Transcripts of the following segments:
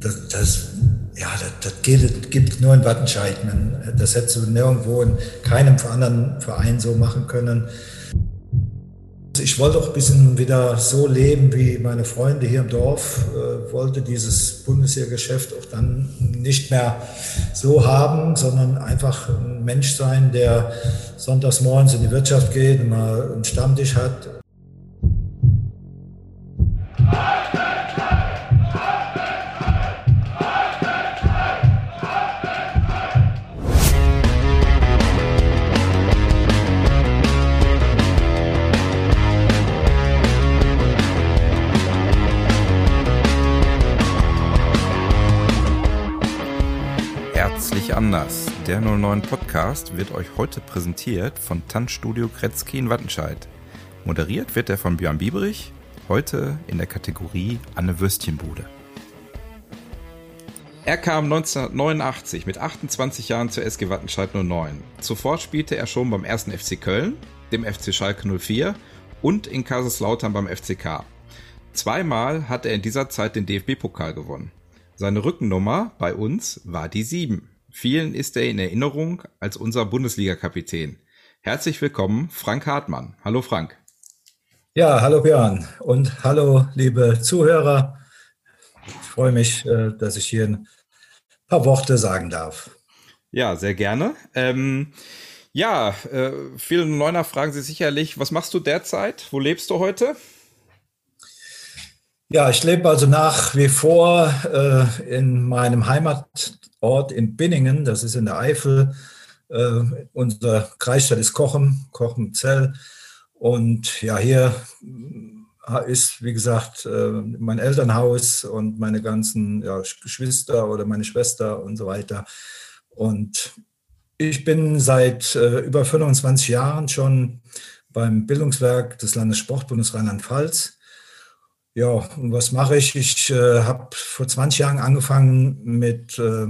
das, das ja, das, das geht, gibt nur in Wattenscheid. das hättest du nirgendwo in keinem anderen Verein so machen können. Ich wollte auch ein bisschen wieder so leben wie meine Freunde hier im Dorf, äh, wollte dieses Bundeswehrgeschäft auch dann nicht mehr so haben, sondern einfach ein Mensch sein, der sonntags morgens in die Wirtschaft geht und mal einen Stammtisch hat 09 Podcast wird euch heute präsentiert von Tanzstudio Kretzky in Wattenscheid. Moderiert wird er von Björn Bieberich, heute in der Kategorie Anne Würstchenbude. Er kam 1989 mit 28 Jahren zur SG Wattenscheid 09. Zuvor spielte er schon beim 1. FC Köln, dem FC Schalke 04 und in Kaiserslautern beim FCK. Zweimal hat er in dieser Zeit den DFB-Pokal gewonnen. Seine Rückennummer bei uns war die 7. Vielen ist er in Erinnerung als unser Bundesliga-Kapitän. Herzlich willkommen, Frank Hartmann. Hallo Frank. Ja, hallo Björn und hallo liebe Zuhörer. Ich freue mich, äh, dass ich hier ein paar Worte sagen darf. Ja, sehr gerne. Ähm, ja, äh, viele Neuner fragen Sie sicherlich, was machst du derzeit? Wo lebst du heute? Ja, ich lebe also nach wie vor äh, in meinem Heimat, Ort in Binningen, das ist in der Eifel. Äh, unser Kreisstadt ist Kochen, Kochenzell. Und ja, hier ist, wie gesagt, äh, mein Elternhaus und meine ganzen ja, Geschwister oder meine Schwester und so weiter. Und ich bin seit äh, über 25 Jahren schon beim Bildungswerk des Landessportbundes Rheinland-Pfalz. Ja, und was mache ich? Ich äh, habe vor 20 Jahren angefangen mit äh,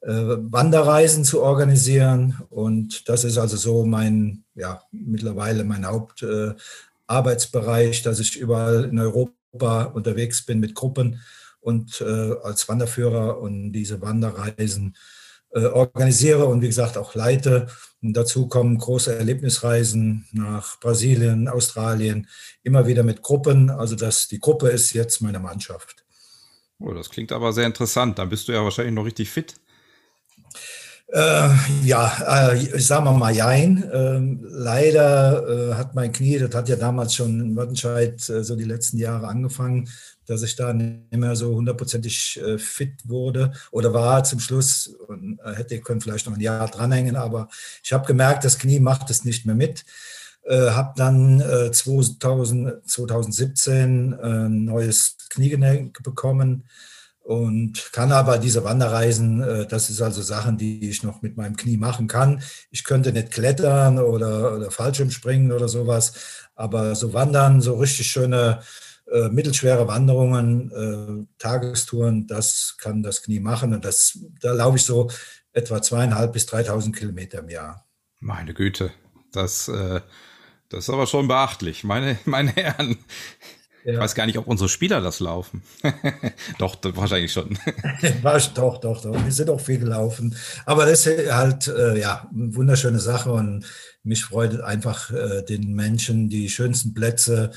äh, Wanderreisen zu organisieren. Und das ist also so mein, ja, mittlerweile mein Hauptarbeitsbereich, äh, dass ich überall in Europa unterwegs bin mit Gruppen und äh, als Wanderführer und diese Wanderreisen organisiere und wie gesagt auch leite. Und dazu kommen große Erlebnisreisen nach Brasilien, Australien, immer wieder mit Gruppen. Also das, die Gruppe ist jetzt meine Mannschaft. Oh, das klingt aber sehr interessant. Dann bist du ja wahrscheinlich noch richtig fit. Äh, ja, äh, sagen wir mal jein. Ähm, leider äh, hat mein Knie, das hat ja damals schon in Wattenscheid äh, so die letzten Jahre angefangen, dass ich da nicht mehr so hundertprozentig äh, fit wurde oder war zum Schluss und äh, hätte können vielleicht noch ein Jahr dranhängen, aber ich habe gemerkt, das Knie macht es nicht mehr mit. Äh, habe dann 2000, 2017 ein neues Kniegelenk bekommen und kann aber diese Wanderreisen, äh, das ist also Sachen, die ich noch mit meinem Knie machen kann. Ich könnte nicht klettern oder, oder Fallschirm springen oder sowas, aber so wandern, so richtig schöne äh, mittelschwere Wanderungen, äh, Tagestouren, das kann das Knie machen und das, da laufe ich so etwa zweieinhalb bis 3.000 Kilometer im Jahr. Meine Güte, das, äh, das ist aber schon beachtlich, meine, meine Herren. Ja. Ich weiß gar nicht, ob unsere Spieler das laufen. doch, wahrscheinlich schon. doch, doch, doch. Wir sind auch viel gelaufen. Aber das ist halt, äh, ja, eine wunderschöne Sache und mich freut einfach äh, den Menschen die schönsten Plätze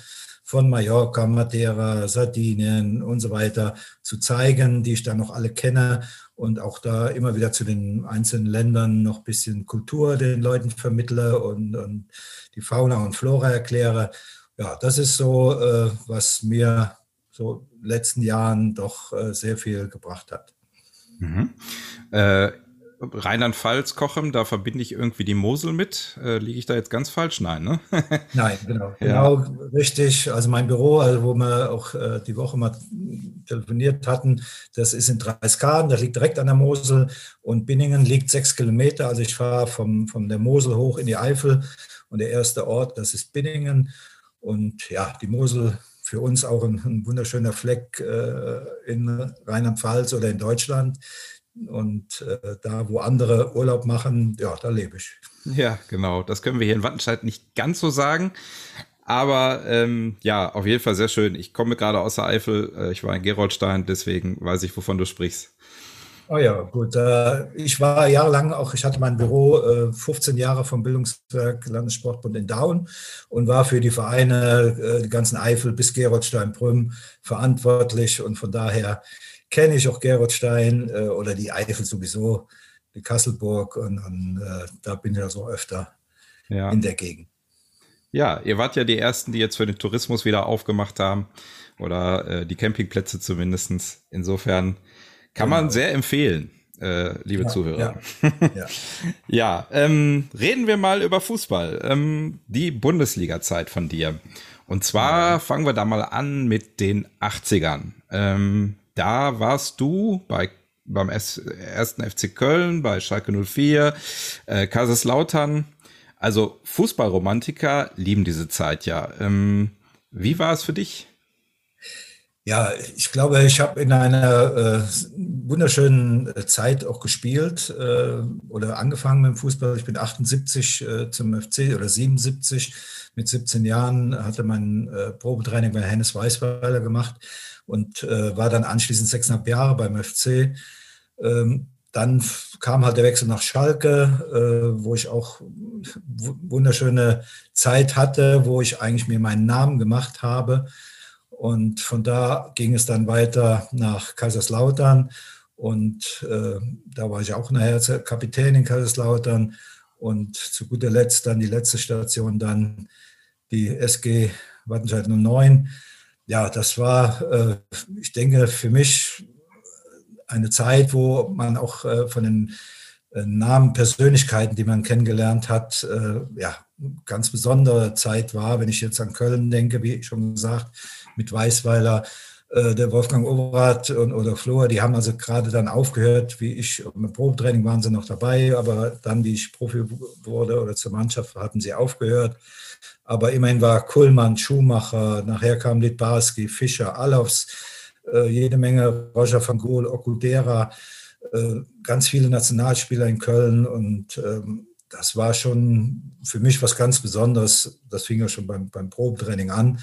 von Mallorca, Madeira, Sardinien und so weiter zu zeigen, die ich dann noch alle kenne und auch da immer wieder zu den einzelnen Ländern noch ein bisschen Kultur den Leuten vermittle und, und die Fauna und Flora erkläre ja, das ist so, äh, was mir so letzten Jahren doch äh, sehr viel gebracht hat. Mhm. Äh, Rheinland-Pfalz, Kochem, da verbinde ich irgendwie die Mosel mit. Äh, Liege ich da jetzt ganz falsch? Nein, ne? Nein, genau. Ja. Genau, richtig. Also mein Büro, also wo wir auch äh, die Woche mal telefoniert hatten, das ist in Dreiskaden, das liegt direkt an der Mosel und Binningen liegt sechs Kilometer. Also ich fahre vom, von der Mosel hoch in die Eifel und der erste Ort, das ist Binningen. Und ja, die Mosel für uns auch ein, ein wunderschöner Fleck äh, in Rheinland-Pfalz oder in Deutschland. Und äh, da, wo andere Urlaub machen, ja, da lebe ich. Ja, genau. Das können wir hier in Wattenscheid nicht ganz so sagen. Aber ähm, ja, auf jeden Fall sehr schön. Ich komme gerade aus der Eifel. Äh, ich war in Geroldstein, deswegen weiß ich, wovon du sprichst. Oh ja, gut. Äh, ich war jahrelang auch, ich hatte mein Büro 15 äh, Jahre vom Bildungswerk Landessportbund in Daun und war für die Vereine, die ganzen Eifel bis Geroldstein-Prüm verantwortlich. Und von daher kenne ich auch Geroldstein oder die Eifel sowieso, die Kasselburg. Und, und da bin ich also öfter ja. in der Gegend. Ja, ihr wart ja die Ersten, die jetzt für den Tourismus wieder aufgemacht haben oder äh, die Campingplätze zumindestens. Insofern kann genau. man sehr empfehlen, äh, liebe ja, Zuhörer. Ja, ja. ja ähm, reden wir mal über Fußball. Ähm, die Bundesliga-Zeit von dir. Und zwar fangen wir da mal an mit den 80ern. Ähm, da warst du bei beim ersten FC Köln, bei Schalke 04, äh, Kaiserslautern. Also Fußballromantiker lieben diese Zeit ja. Ähm, wie war es für dich? Ja, ich glaube, ich habe in einer äh, wunderschönen Zeit auch gespielt äh, oder angefangen mit dem Fußball. Ich bin 78 äh, zum FC oder 77. Mit 17 Jahren hatte mein äh, Probetraining bei Hennes Weißweiler gemacht und äh, war dann anschließend sechseinhalb Jahre beim FC. Ähm, dann kam halt der Wechsel nach Schalke, äh, wo ich auch wunderschöne Zeit hatte, wo ich eigentlich mir meinen Namen gemacht habe und von da ging es dann weiter nach Kaiserslautern. Und äh, da war ich auch nachher Kapitän in Kaiserslautern. Und zu guter Letzt dann die letzte Station, dann die SG Wattenscheid 09. Ja, das war, äh, ich denke, für mich eine Zeit, wo man auch äh, von den äh, Namen, Persönlichkeiten, die man kennengelernt hat, äh, ja, ganz besondere Zeit war. Wenn ich jetzt an Köln denke, wie schon gesagt, mit Weißweiler, äh, der Wolfgang Overath und, oder Flor, die haben also gerade dann aufgehört, wie ich, im Probetraining waren sie noch dabei, aber dann, wie ich Profi wurde oder zur Mannschaft, hatten sie aufgehört. Aber immerhin war Kuhlmann, Schumacher, nachher kam Litbarski, Fischer, Alofs, äh, jede Menge, Roger van Gool, Okudera, äh, ganz viele Nationalspieler in Köln und ähm, das war schon für mich was ganz Besonderes. Das fing ja schon beim, beim Probetraining an.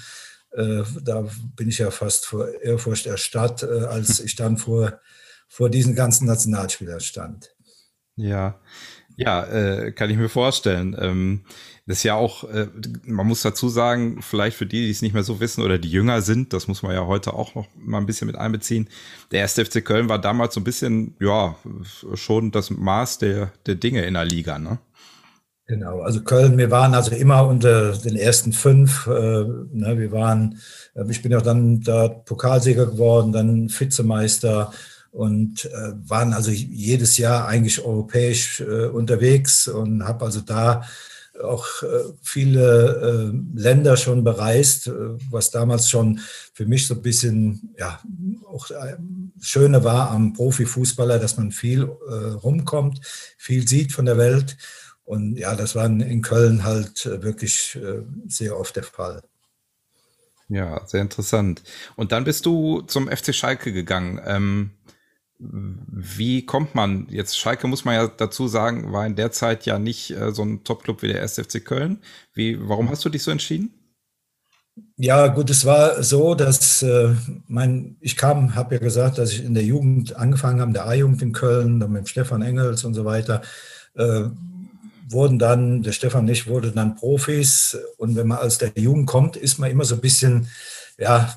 Äh, da bin ich ja fast vor Ehrfurcht erstarrt, äh, als ich dann vor, vor diesen ganzen Nationalspielern stand. Ja, ja, äh, kann ich mir vorstellen. Ähm, ist ja auch, äh, man muss dazu sagen, vielleicht für die, die es nicht mehr so wissen oder die jünger sind, das muss man ja heute auch noch mal ein bisschen mit einbeziehen. Der erste FC Köln war damals so ein bisschen, ja, schon das Maß der, der Dinge in der Liga, ne? Genau, also Köln, wir waren also immer unter den ersten fünf. Äh, ne, wir waren, äh, ich bin auch dann da Pokalsieger geworden, dann Vizemeister und äh, waren also jedes Jahr eigentlich europäisch äh, unterwegs und habe also da auch äh, viele äh, Länder schon bereist, was damals schon für mich so ein bisschen ja auch schöne war am Profifußballer, dass man viel rumkommt, viel sieht von der Welt und ja, das war in Köln halt äh, wirklich äh, sehr oft der Fall. Ja, sehr interessant. Und dann bist du zum FC Schalke gegangen. Ähm, wie kommt man jetzt? Schalke muss man ja dazu sagen, war in der Zeit ja nicht äh, so ein Top-Club wie der 1. FC Köln. Wie, warum hast du dich so entschieden? Ja, gut, es war so, dass äh, mein, ich kam, habe ja gesagt, dass ich in der Jugend angefangen habe, der A-Jugend in Köln, dann mit Stefan Engels und so weiter. Äh, wurden dann, der Stefan und ich wurden dann Profis. Und wenn man aus der Jugend kommt, ist man immer so ein bisschen, ja,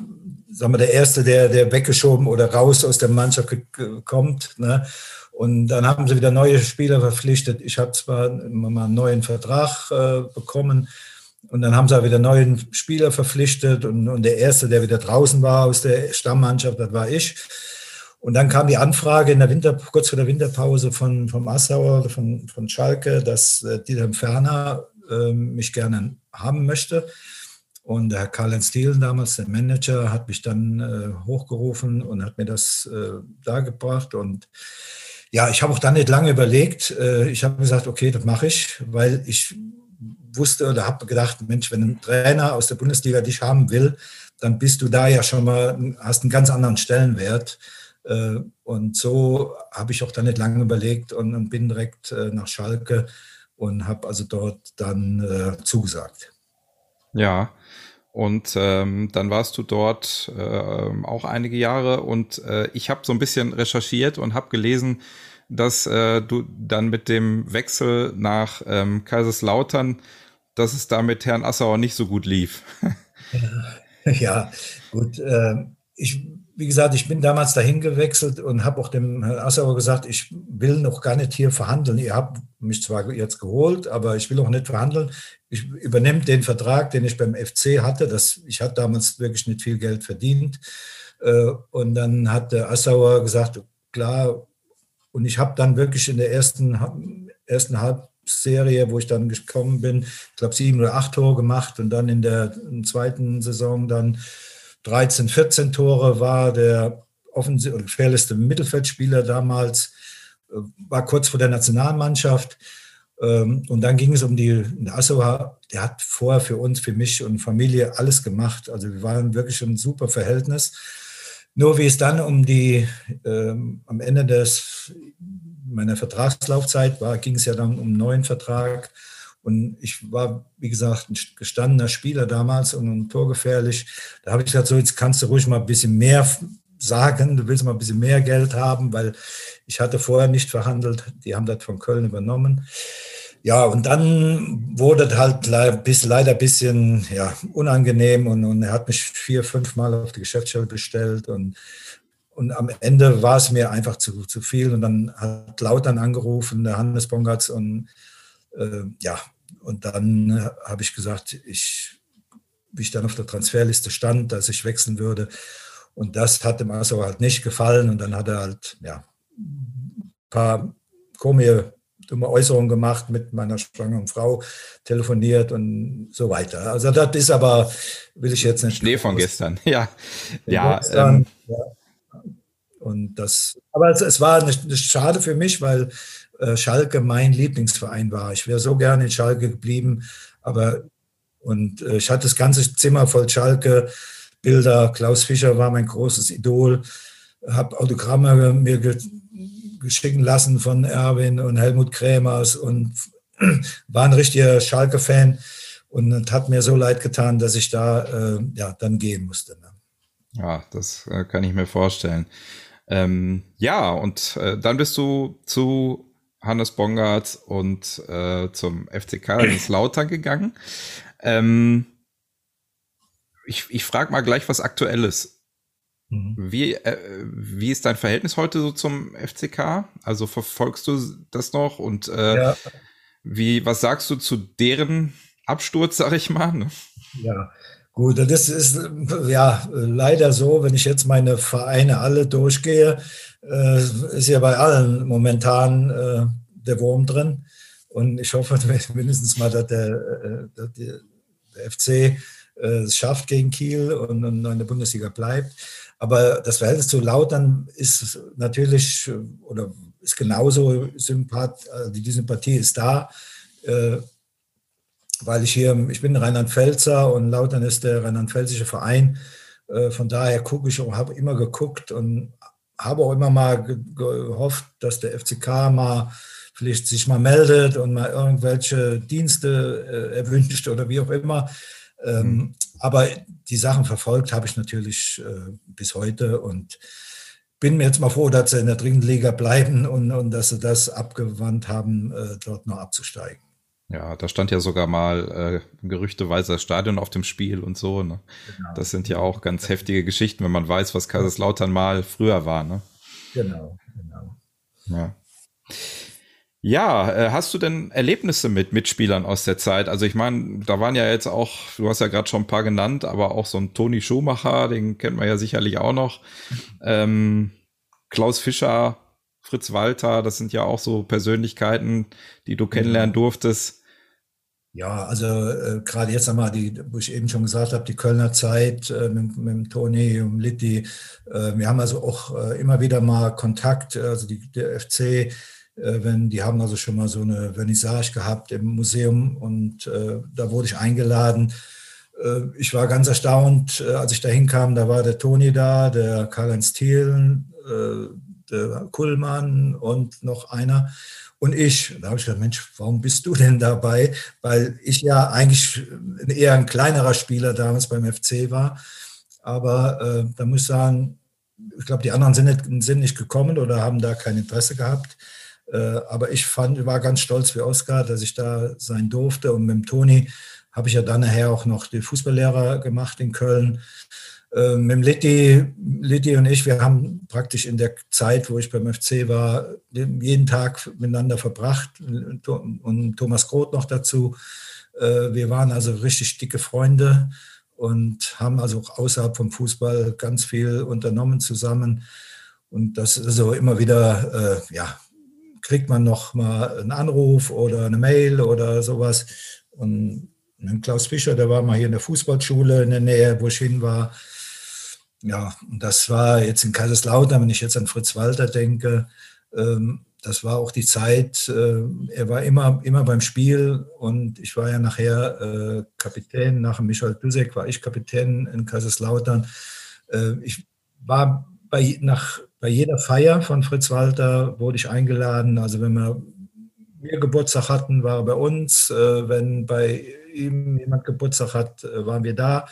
sagen wir, der Erste, der, der weggeschoben oder raus aus der Mannschaft kommt. Ne? Und dann haben sie wieder neue Spieler verpflichtet. Ich habe zwar mal einen neuen Vertrag äh, bekommen. Und dann haben sie auch wieder neuen Spieler verpflichtet. Und, und der Erste, der wieder draußen war aus der Stammmannschaft, das war ich. Und dann kam die Anfrage in der Winter, kurz vor der Winterpause von, vom Assauer, von, von Schalke, dass äh, Dieter Ferner äh, mich gerne haben möchte. Und der Herr Karl-Heinz Thielen, damals der Manager, hat mich dann äh, hochgerufen und hat mir das äh, dargebracht. Und ja, ich habe auch dann nicht lange überlegt. Äh, ich habe gesagt, okay, das mache ich, weil ich wusste oder habe gedacht, Mensch, wenn ein Trainer aus der Bundesliga dich haben will, dann bist du da ja schon mal, hast einen ganz anderen Stellenwert. Äh, und so habe ich auch dann nicht lange überlegt und, bin direkt äh, nach Schalke und habe also dort dann äh, zugesagt. Ja. Und ähm, dann warst du dort äh, auch einige Jahre und äh, ich habe so ein bisschen recherchiert und habe gelesen, dass äh, du dann mit dem Wechsel nach ähm, Kaiserslautern, dass es da mit Herrn Assauer nicht so gut lief. ja, gut. Äh, ich wie gesagt, ich bin damals dahin gewechselt und habe auch dem Herrn Assauer gesagt, ich will noch gar nicht hier verhandeln. Ihr habt mich zwar jetzt geholt, aber ich will auch nicht verhandeln. Ich übernehme den Vertrag, den ich beim FC hatte. Das, ich hatte damals wirklich nicht viel Geld verdient. Äh, und dann hat der Assauer gesagt, klar. Und ich habe dann wirklich in der ersten, ersten Halbserie, wo ich dann gekommen bin, ich glaube sieben oder acht Tore gemacht und dann in der zweiten Saison dann 13, 14 Tore war der gefährlichste Mittelfeldspieler damals, äh, war kurz vor der Nationalmannschaft. Ähm, und dann ging es um die, Assoha, der hat vorher für uns, für mich und Familie alles gemacht. Also wir waren wirklich ein super Verhältnis. Nur wie es dann um die, ähm, am Ende des, meiner Vertragslaufzeit war, ging es ja dann um einen neuen Vertrag. Und ich war, wie gesagt, ein gestandener Spieler damals und torgefährlich. Da habe ich gesagt, so jetzt kannst du ruhig mal ein bisschen mehr sagen, du willst mal ein bisschen mehr Geld haben, weil ich hatte vorher nicht verhandelt. Die haben das von Köln übernommen. Ja, und dann wurde es halt leider ein bisschen ja, unangenehm und, und er hat mich vier, fünf Mal auf die Geschäftsstelle bestellt und, und am Ende war es mir einfach zu, zu viel und dann hat Lautern angerufen, der Hannes Bongatz und äh, ja, und dann habe ich gesagt, ich, wie ich dann auf der Transferliste stand, dass ich wechseln würde. Und das hat dem Assauer halt nicht gefallen. Und dann hat er halt ja, ein paar komische, dumme Äußerungen gemacht, mit meiner schwangeren Frau telefoniert und so weiter. Also das ist aber, will ich jetzt nicht. Schnee von gestern, ja. Ja, gestern, ähm, ja. Und das, aber es, es war nicht, nicht schade für mich, weil Schalke mein Lieblingsverein war. Ich wäre so gerne in Schalke geblieben, aber und äh, ich hatte das ganze Zimmer voll Schalke Bilder. Klaus Fischer war mein großes Idol. Habe Autogramme mir ge geschicken lassen von Erwin und Helmut Krämers und war ein richtiger Schalke-Fan. Und hat mir so leid getan, dass ich da äh, ja, dann gehen musste. Ne? Ja, das äh, kann ich mir vorstellen. Ähm, ja, und äh, dann bist du zu Hannes Bongard und äh, zum FC Kaiserslautern gegangen. Ähm, ich ich frage mal gleich was Aktuelles. Mhm. Wie, äh, wie ist dein Verhältnis heute so zum FCK? Also verfolgst du das noch und äh, ja. wie, was sagst du zu deren Absturz, sag ich mal? Ne? Ja, gut, das ist ja leider so, wenn ich jetzt meine Vereine alle durchgehe, äh, ist ja bei allen momentan äh, der Wurm drin. Und ich hoffe mindestens mal, dass der, äh, dass der FC es schafft gegen Kiel und, in der Bundesliga bleibt. Aber das Verhältnis zu Lautern ist natürlich oder ist genauso Sympath, also die Sympathie ist da, weil ich hier, ich bin Rheinland-Pfälzer und Lautern ist der rheinland-pfälzische Verein. Von daher gucke ich und habe immer geguckt und habe auch immer mal gehofft, dass der FCK mal vielleicht sich mal meldet und mal irgendwelche Dienste äh, erwünscht oder wie auch immer. Ähm, mhm. Aber die Sachen verfolgt habe ich natürlich äh, bis heute und bin mir jetzt mal froh, dass sie in der Drittliga bleiben und, und dass sie das abgewandt haben, äh, dort noch abzusteigen. Ja, da stand ja sogar mal äh, gerüchteweise das Stadion auf dem Spiel und so. Ne? Genau. Das sind ja auch ganz heftige Geschichten, wenn man weiß, was Kaiserslautern mal früher war. Ne? Genau, genau. Ja. Ja, äh, hast du denn Erlebnisse mit Mitspielern aus der Zeit? Also ich meine, da waren ja jetzt auch, du hast ja gerade schon ein paar genannt, aber auch so ein Toni Schumacher, den kennt man ja sicherlich auch noch. Ähm, Klaus Fischer, Fritz Walter, das sind ja auch so Persönlichkeiten, die du kennenlernen durftest. Ja, also äh, gerade jetzt einmal, die, wo ich eben schon gesagt habe, die Kölner Zeit äh, mit, mit dem Toni und Litti. Äh, wir haben also auch äh, immer wieder mal Kontakt, also die, der FC äh, wenn die haben also schon mal so eine Vernissage gehabt im Museum und äh, da wurde ich eingeladen. Äh, ich war ganz erstaunt, äh, als ich da hinkam, da war der Toni da, der Karl-Heinz Thielen, äh, der Kullmann und noch einer. Und ich. Da habe ich gedacht, Mensch, warum bist du denn dabei? Weil ich ja eigentlich eher ein kleinerer Spieler damals beim FC war. Aber äh, da muss ich sagen, ich glaube, die anderen sind nicht, sind nicht gekommen oder haben da kein Interesse gehabt. Äh, aber ich fand, war ganz stolz wie Oskar, dass ich da sein durfte. Und mit dem Toni habe ich ja dann nachher auch noch den Fußballlehrer gemacht in Köln. Äh, mit Litti, Litti und ich, wir haben praktisch in der Zeit, wo ich beim FC war, jeden Tag miteinander verbracht und Thomas Groth noch dazu. Äh, wir waren also richtig dicke Freunde und haben also auch außerhalb vom Fußball ganz viel unternommen zusammen. Und das ist so immer wieder, äh, ja, kriegt man noch mal einen Anruf oder eine Mail oder sowas. Und Klaus Fischer, der war mal hier in der Fußballschule in der Nähe, wo ich hin war. Ja, und das war jetzt in Kaiserslautern, wenn ich jetzt an Fritz Walter denke, ähm, das war auch die Zeit, äh, er war immer, immer beim Spiel und ich war ja nachher äh, Kapitän, nach Michael Dusek war ich Kapitän in Kaiserslautern. Äh, ich war bei, nach, bei jeder Feier von Fritz Walter, wurde ich eingeladen. Also wenn wir, wir Geburtstag hatten, war er bei uns. Äh, wenn bei ihm jemand Geburtstag hat, äh, waren wir da.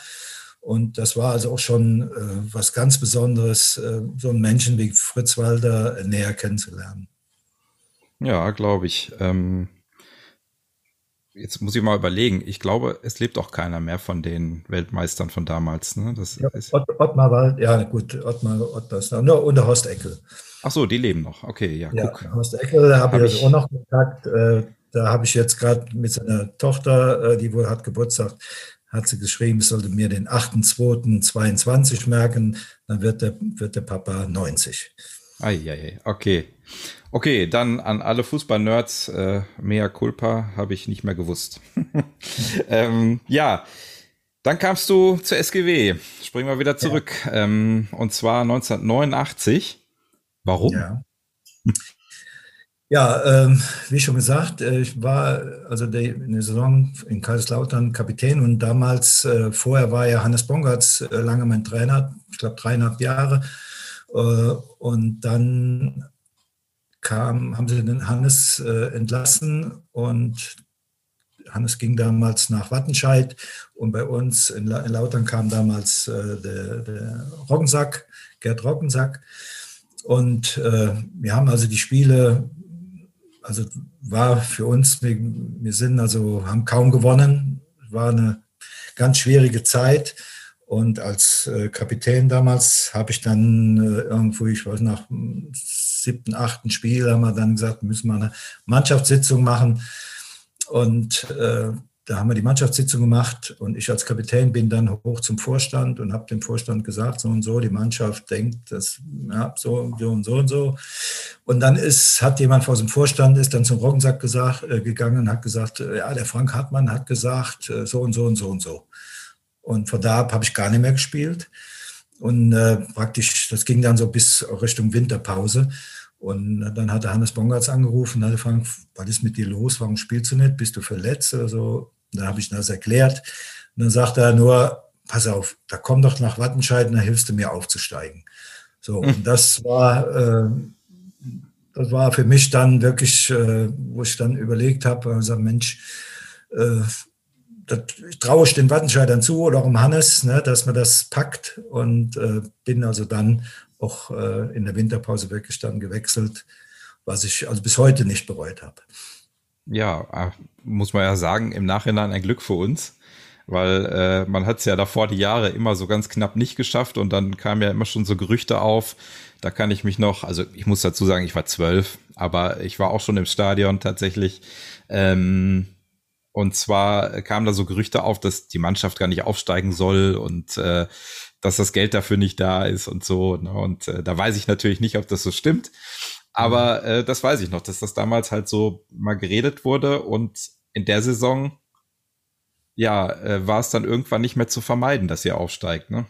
Und das war also auch schon äh, was ganz Besonderes, äh, so einen Menschen wie Fritz Walter näher kennenzulernen. Ja, glaube ich. Ähm, jetzt muss ich mal überlegen. Ich glaube, es lebt auch keiner mehr von den Weltmeistern von damals. Ne? Das ja, ist Ott, Ottmar war, ja gut, Ottmar, Ottmar ist da, nur unter Horst Eckel. Ach so, die leben noch. Okay, ja, ja guck. Horst Eckel, da habe hab ich auch noch Kontakt. Äh, da habe ich jetzt gerade mit seiner Tochter, äh, die wohl hat Geburtstag, hat sie geschrieben, ich sollte mir den 8.2.22 merken, dann wird der, wird der Papa 90. Eieiei, okay. Okay, dann an alle Fußball-Nerds, äh, mea culpa, habe ich nicht mehr gewusst. ähm, ja, dann kamst du zur SGW. Springen wir wieder zurück. Ja. Ähm, und zwar 1989. Warum? Ja. Ja, ähm, wie schon gesagt, äh, ich war also der, in der Saison in Kaiserslautern Kapitän und damals, äh, vorher war ja Hannes Bongartz äh, lange mein Trainer, ich glaube dreieinhalb Jahre. Äh, und dann kam, haben sie den Hannes äh, entlassen und Hannes ging damals nach Wattenscheid und bei uns in, La in Lautern kam damals äh, der, der Roggensack, Gerd Roggensack. Und wir haben also die Spiele also war für uns, wir, wir sind also, haben kaum gewonnen, war eine ganz schwierige Zeit. Und als äh, Kapitän damals habe ich dann äh, irgendwo, ich weiß nach siebten, achten Spiel, haben wir dann gesagt, müssen wir eine Mannschaftssitzung machen. Und äh, da haben wir die Mannschaftssitzung gemacht und ich als Kapitän bin dann hoch zum Vorstand und habe dem Vorstand gesagt, so und so, die Mannschaft denkt, das ja, so, so und so und so. Und dann ist, hat jemand aus dem Vorstand ist dann zum Roggensack gesagt, äh, gegangen und hat gesagt, äh, ja, der Frank Hartmann hat gesagt, äh, so und so und so und so. Und von da ab habe ich gar nicht mehr gespielt. Und äh, praktisch, das ging dann so bis Richtung Winterpause. Und dann hat Hannes Bongartz angerufen und hat gefragt, was ist mit dir los? Warum spielst du nicht? Bist du verletzt oder so? Dann habe ich das erklärt. Und dann sagt er nur, pass auf, da komm doch nach Wattenscheid und da hilfst du mir aufzusteigen. So, und hm. das war, äh, das war für mich dann wirklich, äh, wo ich dann überlegt habe, gesagt, Mensch, äh, das traue ich den Wattenscheidern zu oder auch dem Hannes, ne, dass man das packt und äh, bin also dann auch äh, in der Winterpause wirklich dann gewechselt, was ich also bis heute nicht bereut habe. Ja, ah, muss man ja sagen, im Nachhinein ein Glück für uns, weil äh, man hat es ja davor die Jahre immer so ganz knapp nicht geschafft und dann kamen ja immer schon so Gerüchte auf. Da kann ich mich noch, also ich muss dazu sagen, ich war zwölf, aber ich war auch schon im Stadion tatsächlich. Ähm, und zwar kamen da so Gerüchte auf, dass die Mannschaft gar nicht aufsteigen soll und äh, dass das Geld dafür nicht da ist und so. Ne? Und äh, da weiß ich natürlich nicht, ob das so stimmt. Aber mhm. äh, das weiß ich noch, dass das damals halt so mal geredet wurde und in der Saison, ja, äh, war es dann irgendwann nicht mehr zu vermeiden, dass ihr aufsteigt, ne?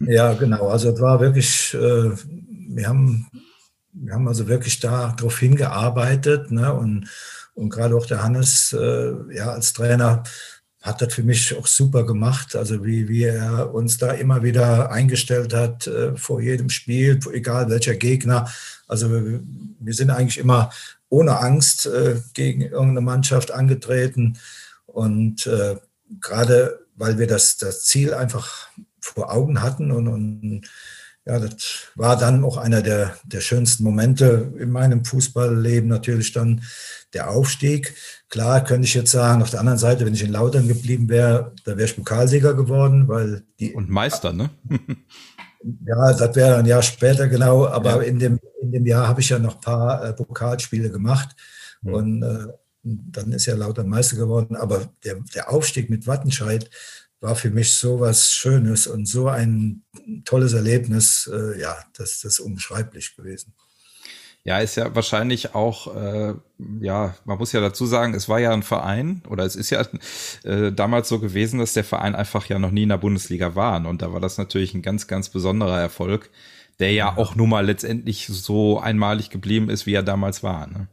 Ja, genau. Also es war wirklich, äh, wir haben, wir haben also wirklich darauf hingearbeitet, ne? Und, und gerade auch der Hannes, äh, ja, als Trainer hat das für mich auch super gemacht. Also wie, wie er uns da immer wieder eingestellt hat äh, vor jedem Spiel, egal welcher Gegner. Also wir, wir sind eigentlich immer ohne Angst äh, gegen irgendeine Mannschaft angetreten. Und äh, gerade weil wir das, das Ziel einfach vor Augen hatten und, und ja, das war dann auch einer der, der schönsten Momente in meinem Fußballleben natürlich dann der Aufstieg. Klar könnte ich jetzt sagen, auf der anderen Seite, wenn ich in Lautern geblieben wäre, da wäre ich Pokalsieger geworden, weil die. Und Meister, ne? ja, das wäre ein Jahr später genau, aber ja. in, dem, in dem Jahr habe ich ja noch ein paar äh, Pokalspiele gemacht mhm. und äh, dann ist ja Lautern Meister geworden. Aber der, der Aufstieg mit Wattenscheid, war für mich so was Schönes und so ein tolles Erlebnis. Äh, ja, das, das ist unbeschreiblich gewesen. Ja, ist ja wahrscheinlich auch, äh, ja, man muss ja dazu sagen, es war ja ein Verein oder es ist ja äh, damals so gewesen, dass der Verein einfach ja noch nie in der Bundesliga war. Und da war das natürlich ein ganz, ganz besonderer Erfolg, der ja, auch nun mal letztendlich so einmalig geblieben ist, wie er damals war. Ne?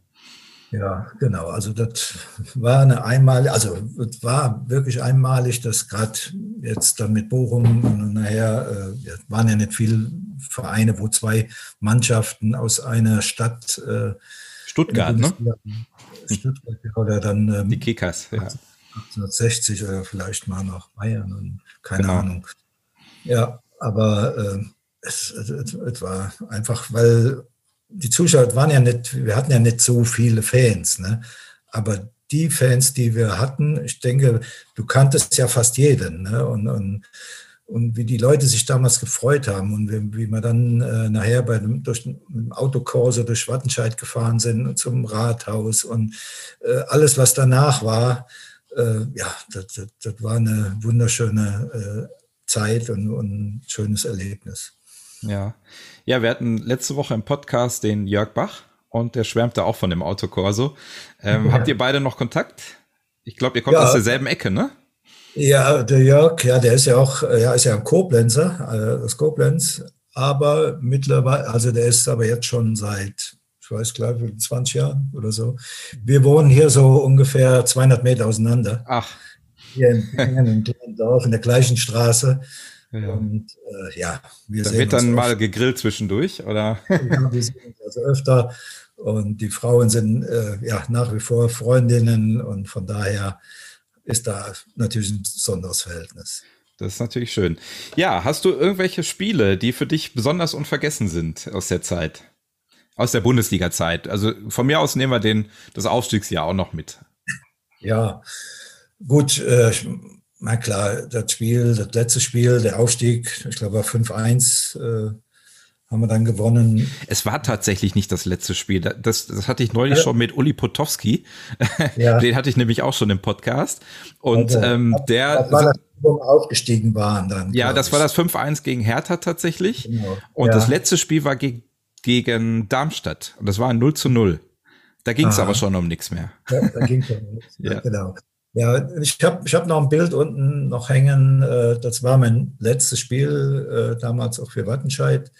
Ja, genau. Also das war eine einmalige, also es war wirklich einmalig, dass gerade jetzt dann mit Bochum und nachher äh, waren ja nicht viele Vereine, wo zwei Mannschaften aus einer Stadt äh, Stuttgart, ne? Stuttgart oder dann ähm, die Kickers, ja. 1860 oder vielleicht mal nach Bayern und keine genau. Ahnung. Ja, aber äh, es, es, es war einfach, weil die Zuschauer waren ja nicht, wir hatten ja nicht so viele Fans, ne? aber die Fans, die wir hatten, ich denke, du kanntest ja fast jeden. Ne? Und, und, und wie die Leute sich damals gefreut haben und wie, wie wir dann äh, nachher bei dem, durch den Autokorso durch Wattenscheid gefahren sind zum Rathaus und äh, alles, was danach war, äh, ja, das, das, das, war eine wunderschöne äh, Zeit und, und ein schönes Erlebnis. Ja. Ja, wir hatten letzte Woche im Podcast den Jörg Bach und der schwärmte auch von dem Autokorso. Ähm, ja. Habt ihr beide noch Kontakt? Ich glaube, ihr kommt ja. aus derselben Ecke, ne? Ja, der Jörg, ja, der ist ja auch, ja, ist ja ein Koblenzer, äh, aus Koblenz, aber mittlerweile, also der ist aber jetzt schon seit, ich weiß glaube 20 Jahren oder so. Wir wohnen hier so ungefähr 200 Meter auseinander. Ach. Hier in, in einem kleinen Dorf, in der gleichen Straße. Ja. Und äh, ja, wir da sehen wird dann mal gegrillt zwischendurch, oder? Ja, wir sehen uns also öfter. Und die Frauen sind äh, ja nach wie vor Freundinnen und von daher ist da natürlich ein besonderes Verhältnis. Das ist natürlich schön. Ja, hast du irgendwelche Spiele, die für dich besonders unvergessen sind aus der Zeit? Aus der Bundesliga-Zeit. Also von mir aus nehmen wir den, das Aufstiegsjahr auch noch mit. Ja, gut. Äh, na klar, das Spiel, das letzte Spiel, der Aufstieg, ich glaube 5-1 äh, haben wir dann gewonnen. Es war tatsächlich nicht das letzte Spiel. Das, das hatte ich neulich ja. schon mit Uli Potowski. Ja. Den hatte ich nämlich auch schon im Podcast. Und also, ähm, der. Das war das, wo wir aufgestiegen waren dann. Ja, das ich. war das 5-1 gegen Hertha tatsächlich. Genau. Und ja. das letzte Spiel war gegen, gegen Darmstadt. Und das war ein 0 zu 0. Da ging es aber schon um nichts mehr. Ja, da ging es um nichts mehr, genau. Ja, ich habe ich hab noch ein Bild unten noch hängen. Äh, das war mein letztes Spiel, äh, damals auch für Wattenscheid.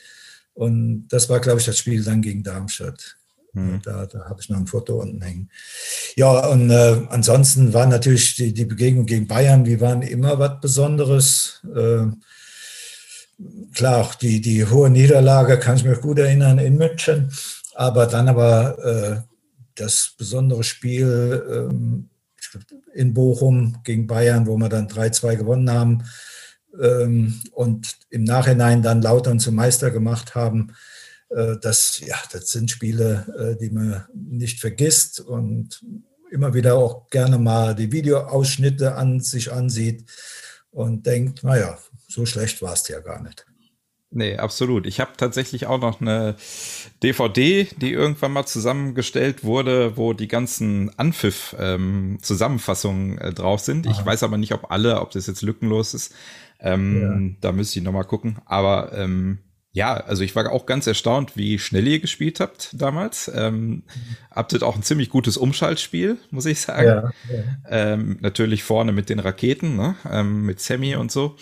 Und das war, glaube ich, das Spiel dann gegen Darmstadt. Mhm. Da, da habe ich noch ein Foto unten hängen. Ja, und äh, ansonsten war natürlich die, die Begegnung gegen Bayern, die waren immer was Besonderes. Äh, klar, auch die, die hohe Niederlage kann ich mich gut erinnern in München. Aber dann aber äh, das besondere Spiel, ähm, in Bochum gegen Bayern, wo wir dann 3-2 gewonnen haben ähm, und im Nachhinein dann Lautern zum Meister gemacht haben. Äh, das, ja, das sind Spiele, äh, die man nicht vergisst und immer wieder auch gerne mal die Videoausschnitte an sich ansieht und denkt, naja, so schlecht war es ja gar nicht. Nee, absolut. Ich habe tatsächlich auch noch eine DVD, die irgendwann mal zusammengestellt wurde, wo die ganzen Anpfiff-Zusammenfassungen ähm, äh, drauf sind. Aha. Ich weiß aber nicht, ob alle, ob das jetzt lückenlos ist. Ähm, ja. Da müsste ich nochmal gucken. Aber ähm, ja, also ich war auch ganz erstaunt, wie schnell ihr gespielt habt damals. Ähm. Habt ihr auch ein ziemlich gutes Umschaltspiel, muss ich sagen. Ja, ja. Ähm, natürlich vorne mit den Raketen, ne? ähm, mit Sammy und so.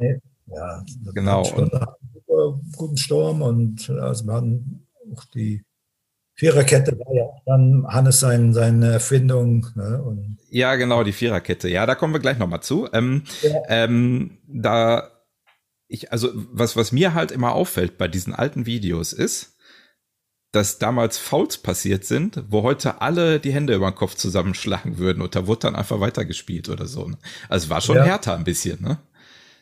Ja, ja, genau. Und, einen guten Sturm und also wir hatten auch die Viererkette war ja dann Hannes sein, seine Erfindung. Ne? Ja, genau, die Viererkette. Ja, da kommen wir gleich nochmal zu. Ähm, ja. ähm, da ich, also was, was mir halt immer auffällt bei diesen alten Videos ist, dass damals Fouls passiert sind, wo heute alle die Hände über den Kopf zusammenschlagen würden und da wurde dann einfach weitergespielt oder so. Ne? Also es war schon ja. härter ein bisschen, ne?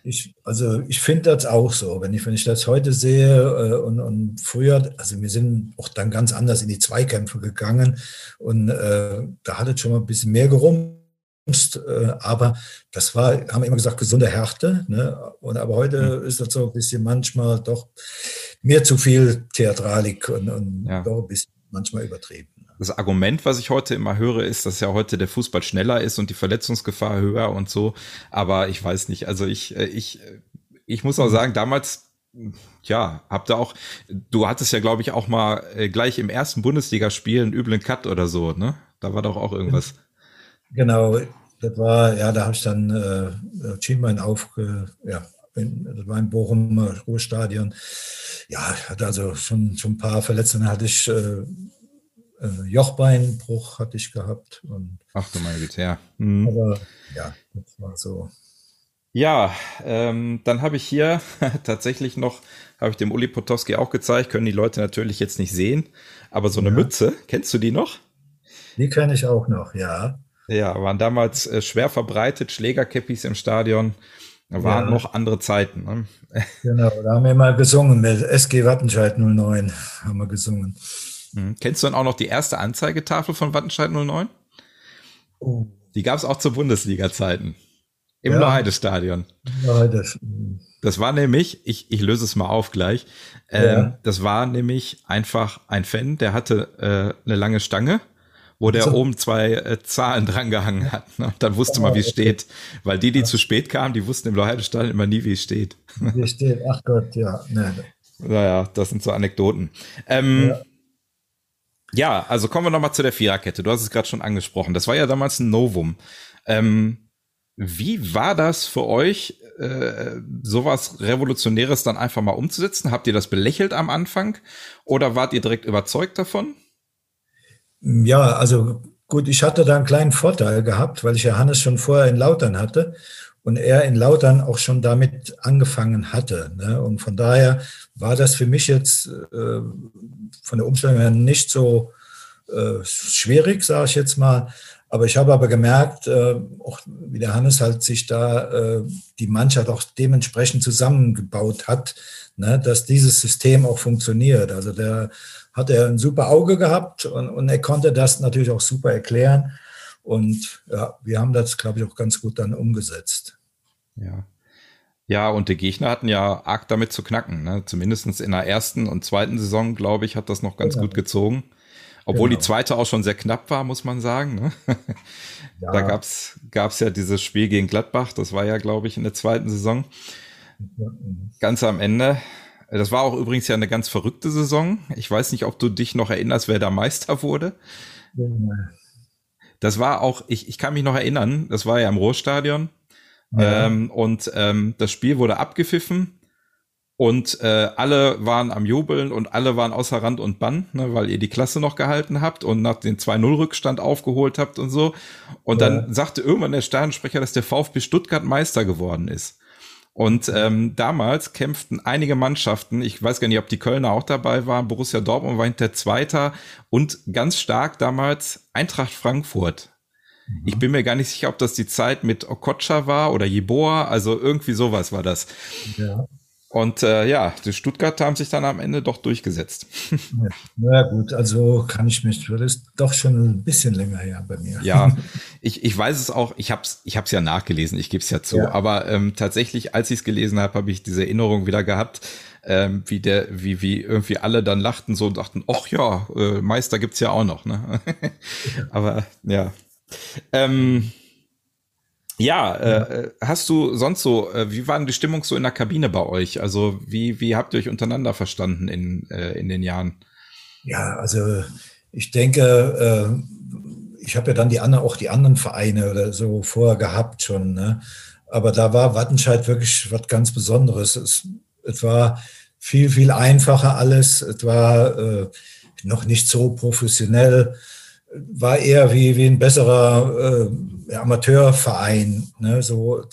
Ich, also ich finde das auch so. Wenn ich, wenn ich das heute sehe äh, und, und früher, also wir sind auch dann ganz anders in die Zweikämpfe gegangen und äh, da hat es schon mal ein bisschen mehr gerumst, äh, aber das war, haben wir immer gesagt, gesunde Härte. Ne? Und aber heute mhm. ist das so ein bisschen manchmal doch mehr zu viel Theatralik und, und ja. doch ein bisschen manchmal übertrieben das Argument, was ich heute immer höre, ist, dass ja heute der Fußball schneller ist und die Verletzungsgefahr höher und so. Aber ich weiß nicht. Also ich, äh, ich, äh, ich muss auch sagen, damals, ja, habt ihr auch, du hattest ja, glaube ich, auch mal äh, gleich im ersten Bundesligaspiel einen üblen Cut oder so, ne? Da war doch auch irgendwas. Genau, das war, ja, da habe ich dann äh, Schienbein aufge, ja, das war im Bochum Ruhestadion. Ja, hatte also schon, schon ein paar Verletzungen hatte ich äh, äh, Jochbeinbruch hatte ich gehabt. Und, Ach du meine Güte, ja. Mhm. Aber ja, das war so. Ja, ähm, dann habe ich hier tatsächlich noch, habe ich dem Uli Potowski auch gezeigt, können die Leute natürlich jetzt nicht sehen, aber so eine ja. Mütze, kennst du die noch? Die kenne ich auch noch, ja. Ja, waren damals äh, schwer verbreitet, Schlägerkäppis im Stadion. Da waren ja. noch andere Zeiten. Ne? Genau, da haben wir mal gesungen mit SG Wattenscheid 09, haben wir gesungen. Mhm. Kennst du dann auch noch die erste Anzeigetafel von Wattenscheid 09? Oh. Die gab es auch zu Bundesliga-Zeiten. Im ja. Loheide-Stadion. Das war nämlich, ich, ich löse es mal auf gleich. Ähm, ja. Das war nämlich einfach ein Fan, der hatte äh, eine lange Stange, wo der so. oben zwei äh, Zahlen drangehangen hat. Ne? Und dann wusste man, wie es steht. Weil die, die ja. zu spät kamen, die wussten im Loheide-Stadion immer nie, wie es steht. Wie es steht, ach Gott, ja. Nee. Naja, das sind so Anekdoten. Ähm, ja. Ja, also kommen wir nochmal zu der Viererkette. Du hast es gerade schon angesprochen. Das war ja damals ein Novum. Ähm, wie war das für euch, äh, sowas Revolutionäres dann einfach mal umzusetzen? Habt ihr das belächelt am Anfang oder wart ihr direkt überzeugt davon? Ja, also gut, ich hatte da einen kleinen Vorteil gehabt, weil ich ja Hannes schon vorher in Lautern hatte und er in Lautern auch schon damit angefangen hatte. Ne? Und von daher war das für mich jetzt äh, von der Umstellung her nicht so äh, schwierig, sage ich jetzt mal. Aber ich habe aber gemerkt, äh, auch wie der Hannes halt sich da äh, die Mannschaft auch dementsprechend zusammengebaut hat, ne, dass dieses System auch funktioniert. Also der hat er ein super Auge gehabt und, und er konnte das natürlich auch super erklären. Und ja, wir haben das, glaube ich, auch ganz gut dann umgesetzt. Ja. Ja, und die Gegner hatten ja arg damit zu knacken. Ne? Zumindest in der ersten und zweiten Saison, glaube ich, hat das noch ganz genau. gut gezogen. Obwohl genau. die zweite auch schon sehr knapp war, muss man sagen. Ne? Ja. Da gab's gab's ja dieses Spiel gegen Gladbach, das war ja, glaube ich, in der zweiten Saison. Ganz am Ende. Das war auch übrigens ja eine ganz verrückte Saison. Ich weiß nicht, ob du dich noch erinnerst, wer da Meister wurde. Ja. Das war auch, ich, ich kann mich noch erinnern, das war ja im Ruhrstadion. Ja. Ähm, und ähm, das Spiel wurde abgepfiffen und äh, alle waren am Jubeln und alle waren außer Rand und Bann, ne, weil ihr die Klasse noch gehalten habt und nach den 2-0-Rückstand aufgeholt habt und so. Und ja. dann sagte irgendwann der Stadionsprecher, dass der VfB Stuttgart Meister geworden ist. Und ähm, damals kämpften einige Mannschaften, ich weiß gar nicht, ob die Kölner auch dabei waren, Borussia Dortmund war hinter Zweiter und ganz stark damals Eintracht Frankfurt. Mhm. Ich bin mir gar nicht sicher, ob das die Zeit mit Okocha war oder Jeboa, also irgendwie sowas war das. Ja. Und äh, ja, die Stuttgarter haben sich dann am Ende doch durchgesetzt. Ja, na gut, also kann ich mich, das ist doch schon ein bisschen länger her bei mir. Ja, ich, ich weiß es auch, ich habe es ich hab's ja nachgelesen, ich gebe es ja zu, ja. aber ähm, tatsächlich, als ich es gelesen habe, habe ich diese Erinnerung wieder gehabt, ähm, wie der, wie, wie irgendwie alle dann lachten so und dachten, ach ja, äh, Meister gibt's ja auch noch, ne? aber ja. Ähm, ja, äh, hast du sonst so, äh, wie war denn die Stimmung so in der Kabine bei euch? Also wie, wie habt ihr euch untereinander verstanden in, äh, in den Jahren? Ja, also ich denke, äh, ich habe ja dann die anderen, auch die anderen Vereine oder so vorher gehabt schon, ne? Aber da war Wattenscheid wirklich was ganz Besonderes. Es, es war viel, viel einfacher alles. Es war äh, noch nicht so professionell war eher wie, wie ein besserer äh, Amateurverein. Ne? So,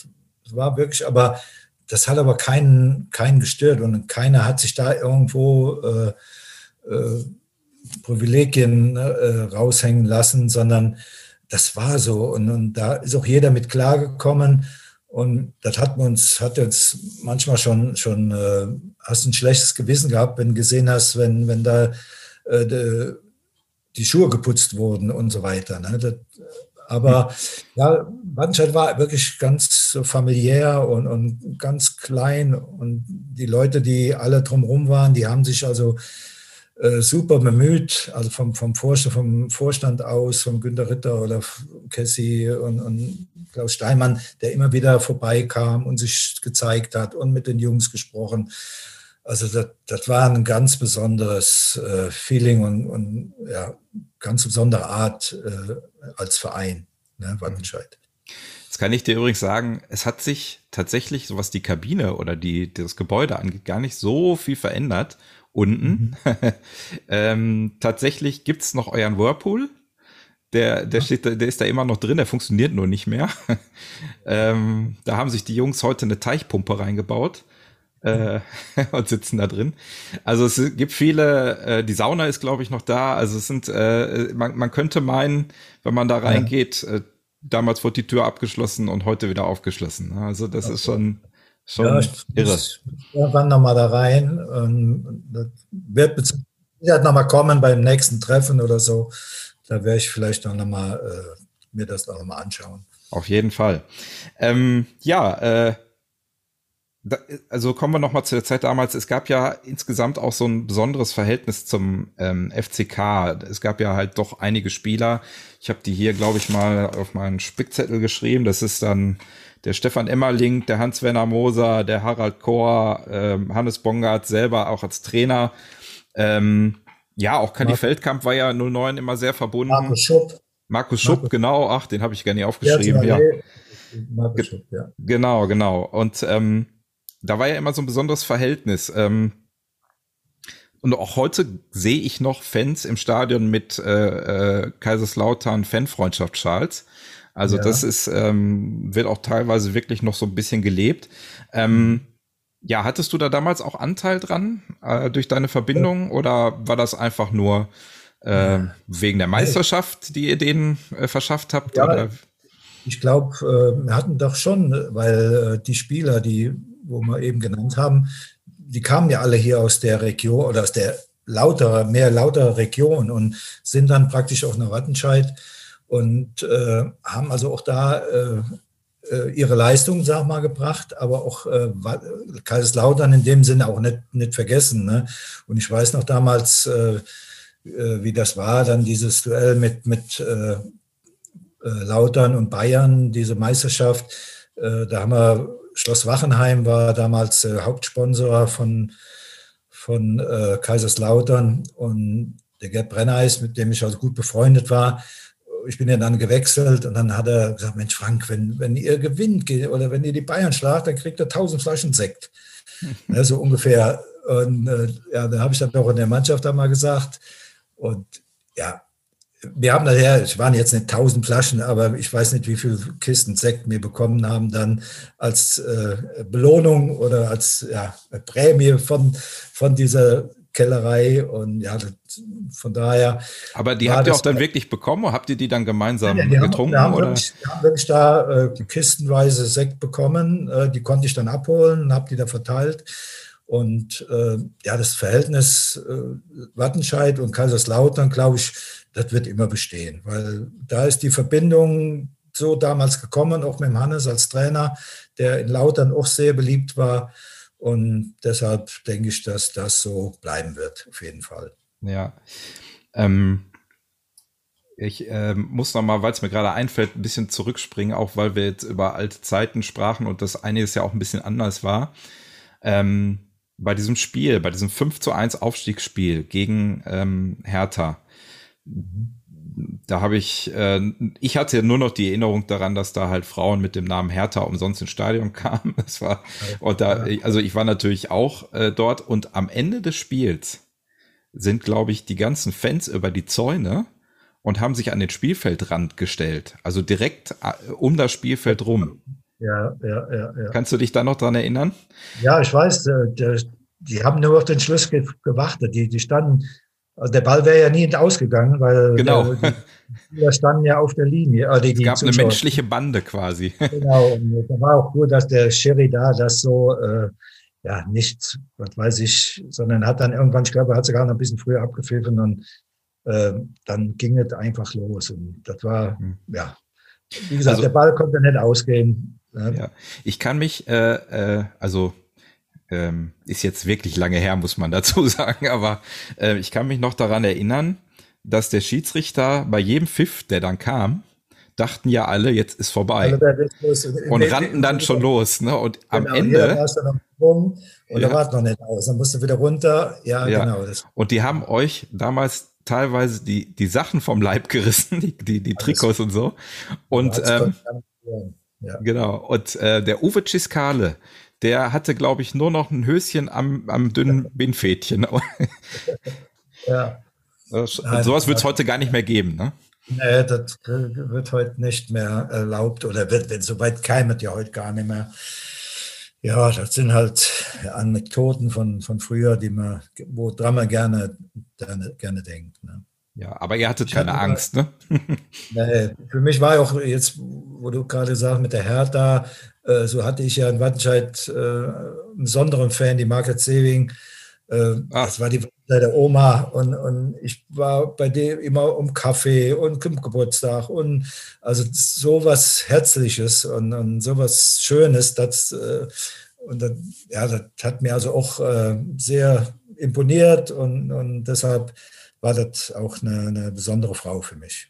war wirklich, aber das hat aber keinen, keinen gestört und keiner hat sich da irgendwo äh, äh, Privilegien äh, raushängen lassen, sondern das war so. Und, und, da ist auch jeder mit klargekommen. Und das hat uns, hat uns manchmal schon, schon äh, hast ein schlechtes Gewissen gehabt, wenn du gesehen hast, wenn, wenn da äh, die Schuhe geputzt wurden und so weiter. Ne? Das, aber ja, Wattenscheid war wirklich ganz familiär und, und ganz klein. Und die Leute, die alle drumherum waren, die haben sich also äh, super bemüht, also vom, vom, Vorstand, vom Vorstand aus, von Günter Ritter oder Cassie und, und Klaus Steinmann, der immer wieder vorbeikam und sich gezeigt hat und mit den Jungs gesprochen. Also das, das war ein ganz besonderes äh, Feeling und, und ja, ganz besondere Art äh, als Verein, ne, Wattenscheid. Jetzt kann ich dir übrigens sagen, es hat sich tatsächlich, so was die Kabine oder die, das Gebäude angeht, gar nicht so viel verändert unten. Mhm. ähm, tatsächlich gibt's noch euren Whirlpool. Der, der, steht, der ist da immer noch drin, der funktioniert nur nicht mehr. ähm, da haben sich die Jungs heute eine Teichpumpe reingebaut äh, und sitzen da drin. Also es gibt viele, äh, die Sauna ist glaube ich noch da. Also es sind, äh, man, man könnte meinen, wenn man da reingeht, äh, damals wurde die Tür abgeschlossen und heute wieder aufgeschlossen. Also das okay. ist schon Schon ja, ich irre. Irgendwann nochmal da rein. Und das wird sicher nochmal kommen beim nächsten Treffen oder so. Da werde ich vielleicht noch mal äh, mir das noch mal anschauen. Auf jeden Fall. Ähm, ja, äh, da, also kommen wir noch mal zu der Zeit damals. Es gab ja insgesamt auch so ein besonderes Verhältnis zum ähm, FCK. Es gab ja halt doch einige Spieler. Ich habe die hier, glaube ich, mal auf meinen Spickzettel geschrieben. Das ist dann der Stefan Emmerling, der Hans-Werner Moser, der Harald Kohr, ähm, Hannes Bongard selber auch als Trainer. Ähm, ja, auch Kadi Feldkamp war ja 09 immer sehr verbunden. Markus Schupp. Markus Schupp, Markus. genau. Ach, den habe ich gerne aufgeschrieben. Ja. Markus Schupp, ja. Genau, genau. Und ähm, da war ja immer so ein besonderes Verhältnis. Ähm, und auch heute sehe ich noch Fans im Stadion mit äh, äh, Kaiserslautern Fanfreundschaft Charles. Also ja. das ist, ähm, wird auch teilweise wirklich noch so ein bisschen gelebt. Ähm, ja, hattest du da damals auch Anteil dran äh, durch deine Verbindung ja. oder war das einfach nur äh, wegen der Meisterschaft, die ihr denen äh, verschafft habt? Ja? Ich glaube, äh, wir hatten doch schon, weil äh, die Spieler, die, wo wir eben genannt haben, die kamen ja alle hier aus der Region oder aus der lauter, mehr lauter Region und sind dann praktisch auch nach Wattenscheid und äh, haben also auch da äh, äh, ihre Leistung, sag mal, gebracht, aber auch äh, Kaiserslautern in dem Sinne auch nicht, nicht vergessen. Ne? Und ich weiß noch damals, äh, äh wie das war, dann dieses Duell mit, mit äh, äh, Lautern und Bayern, diese Meisterschaft. Da haben wir, Schloss Wachenheim war damals äh, Hauptsponsor von, von äh, Kaiserslautern und der Gerd Brenneis, mit dem ich also gut befreundet war, ich bin ja dann gewechselt und dann hat er gesagt, Mensch Frank, wenn, wenn ihr gewinnt oder wenn ihr die Bayern schlagt, dann kriegt ihr tausend Flaschen Sekt. ja, so ungefähr. Und äh, ja, dann habe ich dann auch in der Mannschaft einmal gesagt. Und ja, wir haben daher, es waren jetzt nicht tausend Flaschen, aber ich weiß nicht, wie viele Kisten Sekt wir bekommen haben dann als äh, Belohnung oder als ja, Prämie von, von dieser Kellerei und ja, das, von daher. Aber die habt ihr auch dann wirklich bekommen? Habt ihr die dann gemeinsam ja, getrunken? Haben, wir, haben oder? Wirklich, wir haben wirklich da äh, kistenweise Sekt bekommen. Äh, die konnte ich dann abholen und habe die da verteilt. Und äh, ja, das Verhältnis äh, Wattenscheid und Kaiserslautern, glaube ich, das wird immer bestehen, weil da ist die Verbindung so damals gekommen, auch mit dem Hannes als Trainer, der in Lautern auch sehr beliebt war. Und deshalb denke ich, dass das so bleiben wird, auf jeden Fall. Ja. Ähm, ich ähm, muss noch mal, weil es mir gerade einfällt, ein bisschen zurückspringen, auch weil wir jetzt über alte Zeiten sprachen und das einiges ja auch ein bisschen anders war. Ähm, bei diesem Spiel, bei diesem 5 zu 1 Aufstiegsspiel gegen ähm, Hertha, da habe ich, äh, ich hatte nur noch die Erinnerung daran, dass da halt Frauen mit dem Namen Hertha umsonst ins Stadion kamen. Das war, und da, also ich war natürlich auch äh, dort und am Ende des Spiels sind, glaube ich, die ganzen Fans über die Zäune und haben sich an den Spielfeldrand gestellt. Also direkt äh, um das Spielfeld rum. Ja, ja, ja, ja. Kannst du dich da noch dran erinnern? Ja, ich weiß, der, der, die haben nur auf den Schluss gewartet. Die, die standen Also der Ball wäre ja nie ausgegangen, weil genau. der, die Spieler standen ja auf der Linie. Äh, die, die es gab Zuschauer. eine menschliche Bande quasi. Genau, und da war auch gut, dass der Sherry da das so, äh, ja, nicht, was weiß ich, sondern hat dann irgendwann, ich glaube, er hat sogar noch ein bisschen früher abgepfiffen und äh, dann ging es einfach los. Und das war, mhm. ja, wie gesagt, also, der Ball konnte nicht ausgehen. Ne? Ja. Ich kann mich, äh, äh, also ähm, ist jetzt wirklich lange her, muss man dazu sagen, aber äh, ich kann mich noch daran erinnern, dass der Schiedsrichter bei jedem Pfiff, der dann kam, dachten ja alle, jetzt ist vorbei. Und rannten dann schon los. Ne? Und am genau, Ende. und ja. da war es noch nicht aus. Dann musste wieder runter. Ja, ja. genau. Das. Und die haben euch damals teilweise die, die Sachen vom Leib gerissen, die, die, die Trikots und so. Und ähm, ja. genau. Und äh, der Uwe Ciscale, der hatte, glaube ich, nur noch ein Höschen am, am dünnen Bindfädchen. ja. Das, sowas wird es heute gar nicht mehr geben, ne? Nee, das wird heute nicht mehr erlaubt oder wird, wenn soweit keimet ja heute gar nicht mehr. Ja, das sind halt Anekdoten von, von früher, die man, woran man gerne, gerne, gerne denkt. Ne? Ja, aber ihr hattet ich keine hatte Angst, ne? nee, für mich war auch jetzt, wo du gerade sagst, mit der Hertha, äh, so hatte ich ja in Wattenscheid äh, einen besonderen Fan, die Margaret Sewing. Äh, das war die der Oma und, und ich war bei dem immer um Kaffee und Geburtstag und also sowas Herzliches und, und sowas Schönes, das, äh, und das, ja, das hat mir also auch äh, sehr imponiert und, und deshalb war das auch eine, eine besondere Frau für mich.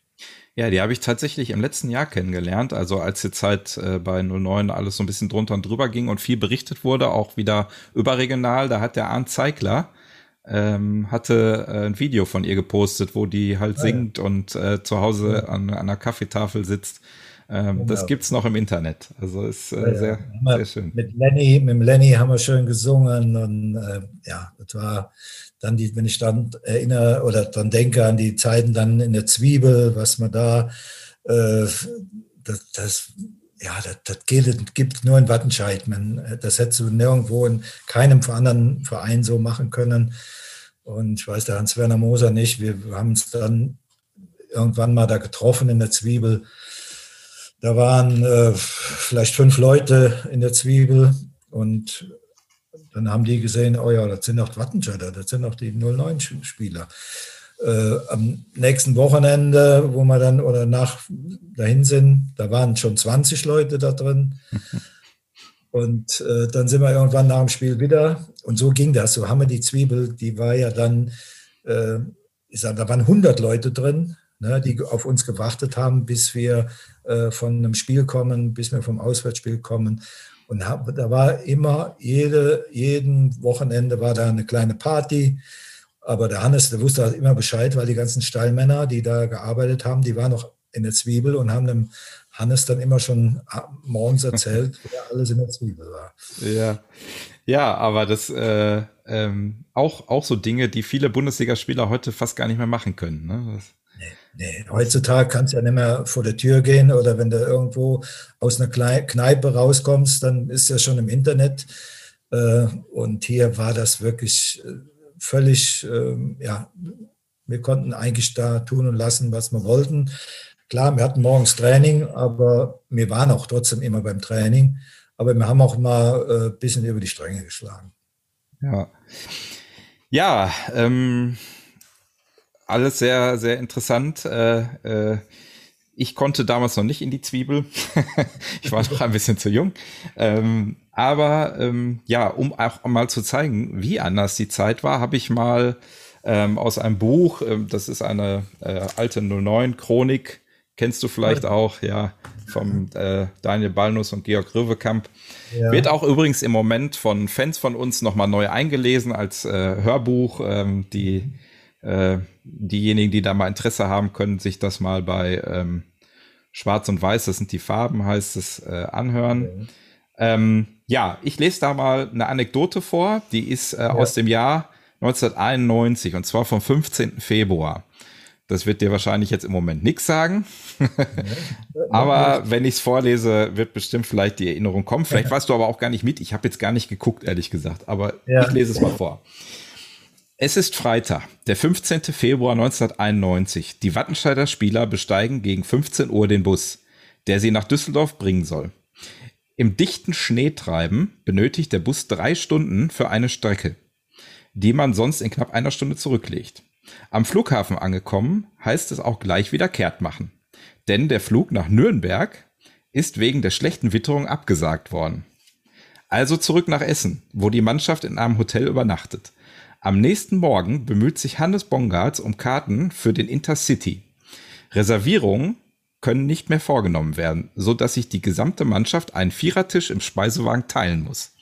Ja, die habe ich tatsächlich im letzten Jahr kennengelernt. Also als die Zeit äh, bei 09 alles so ein bisschen drunter und drüber ging und viel berichtet wurde, auch wieder überregional, da hat der Arndt Zeigler ähm, hatte äh, ein Video von ihr gepostet, wo die halt ah, singt ja. und äh, zu Hause an, an einer Kaffeetafel sitzt. Ähm, genau. Das gibt's noch im Internet. Also ist äh, ja, sehr, sehr schön. Mit Lenny, mit Lenny haben wir schön gesungen und äh, ja, das war dann die, wenn ich dann erinnere oder dann denke an die Zeiten dann in der Zwiebel, was man da, äh, das, das ja, das, das gilt, gibt nur in Wattenscheid. Man, das hättest du nirgendwo in keinem anderen Verein so machen können. Und ich weiß, der Hans-Werner Moser nicht. Wir haben uns dann irgendwann mal da getroffen in der Zwiebel. Da waren äh, vielleicht fünf Leute in der Zwiebel und dann haben die gesehen, oh ja, das sind auch Wattenscheider, das sind auch die 09-Spieler. Äh, am nächsten Wochenende, wo wir dann oder nach dahin sind, da waren schon 20 Leute da drin. Und äh, dann sind wir irgendwann nach dem Spiel wieder. Und so ging das. So haben wir die Zwiebel, die war ja dann, äh, ich sage, da waren 100 Leute drin, ne, die auf uns gewartet haben, bis wir äh, von einem Spiel kommen, bis wir vom Auswärtsspiel kommen. Und hab, da war immer, jede, jeden Wochenende war da eine kleine Party. Aber der Hannes, der wusste halt immer Bescheid, weil die ganzen Stallmänner, die da gearbeitet haben, die waren noch in der Zwiebel und haben dem Hannes dann immer schon morgens erzählt, wer alles in der Zwiebel war. Ja, ja aber das äh, ähm, auch, auch so Dinge, die viele Bundesligaspieler heute fast gar nicht mehr machen können. Ne? Nee, nee. Heutzutage kannst du ja nicht mehr vor der Tür gehen oder wenn du irgendwo aus einer Kneipe rauskommst, dann ist ja schon im Internet. Äh, und hier war das wirklich äh, völlig, ähm, ja, wir konnten eigentlich da tun und lassen, was wir wollten. Klar, wir hatten morgens Training, aber wir waren auch trotzdem immer beim Training. Aber wir haben auch mal ein äh, bisschen über die Stränge geschlagen. Ja, ja ähm, alles sehr, sehr interessant. Äh, äh, ich konnte damals noch nicht in die Zwiebel. ich war noch ein bisschen zu jung. Ähm, aber ähm, ja, um auch mal zu zeigen, wie anders die Zeit war, habe ich mal ähm, aus einem Buch, ähm, das ist eine äh, alte 09-Chronik, kennst du vielleicht auch, ja, vom äh, Daniel Ballnuss und Georg Röwekamp. Ja. Wird auch übrigens im Moment von Fans von uns nochmal neu eingelesen als äh, Hörbuch. Ähm, die äh, diejenigen, die da mal Interesse haben, können sich das mal bei ähm, Schwarz und Weiß, das sind die Farben, heißt es, äh, anhören. Okay. Ähm, ja, ich lese da mal eine Anekdote vor, die ist äh, ja. aus dem Jahr 1991 und zwar vom 15. Februar. Das wird dir wahrscheinlich jetzt im Moment nichts sagen. aber wenn ich es vorlese, wird bestimmt vielleicht die Erinnerung kommen. Vielleicht warst du aber auch gar nicht mit. Ich habe jetzt gar nicht geguckt, ehrlich gesagt. Aber ja. ich lese es mal vor. Es ist Freitag, der 15. Februar 1991. Die Wattenscheider Spieler besteigen gegen 15 Uhr den Bus, der sie nach Düsseldorf bringen soll. Im dichten Schneetreiben benötigt der Bus drei Stunden für eine Strecke, die man sonst in knapp einer Stunde zurücklegt. Am Flughafen angekommen, heißt es auch gleich wieder kehrt machen. Denn der Flug nach Nürnberg ist wegen der schlechten Witterung abgesagt worden. Also zurück nach Essen, wo die Mannschaft in einem Hotel übernachtet. Am nächsten Morgen bemüht sich Hannes Bongartz um Karten für den Intercity. Reservierungen können nicht mehr vorgenommen werden, so dass sich die gesamte Mannschaft einen Vierertisch im Speisewagen teilen muss.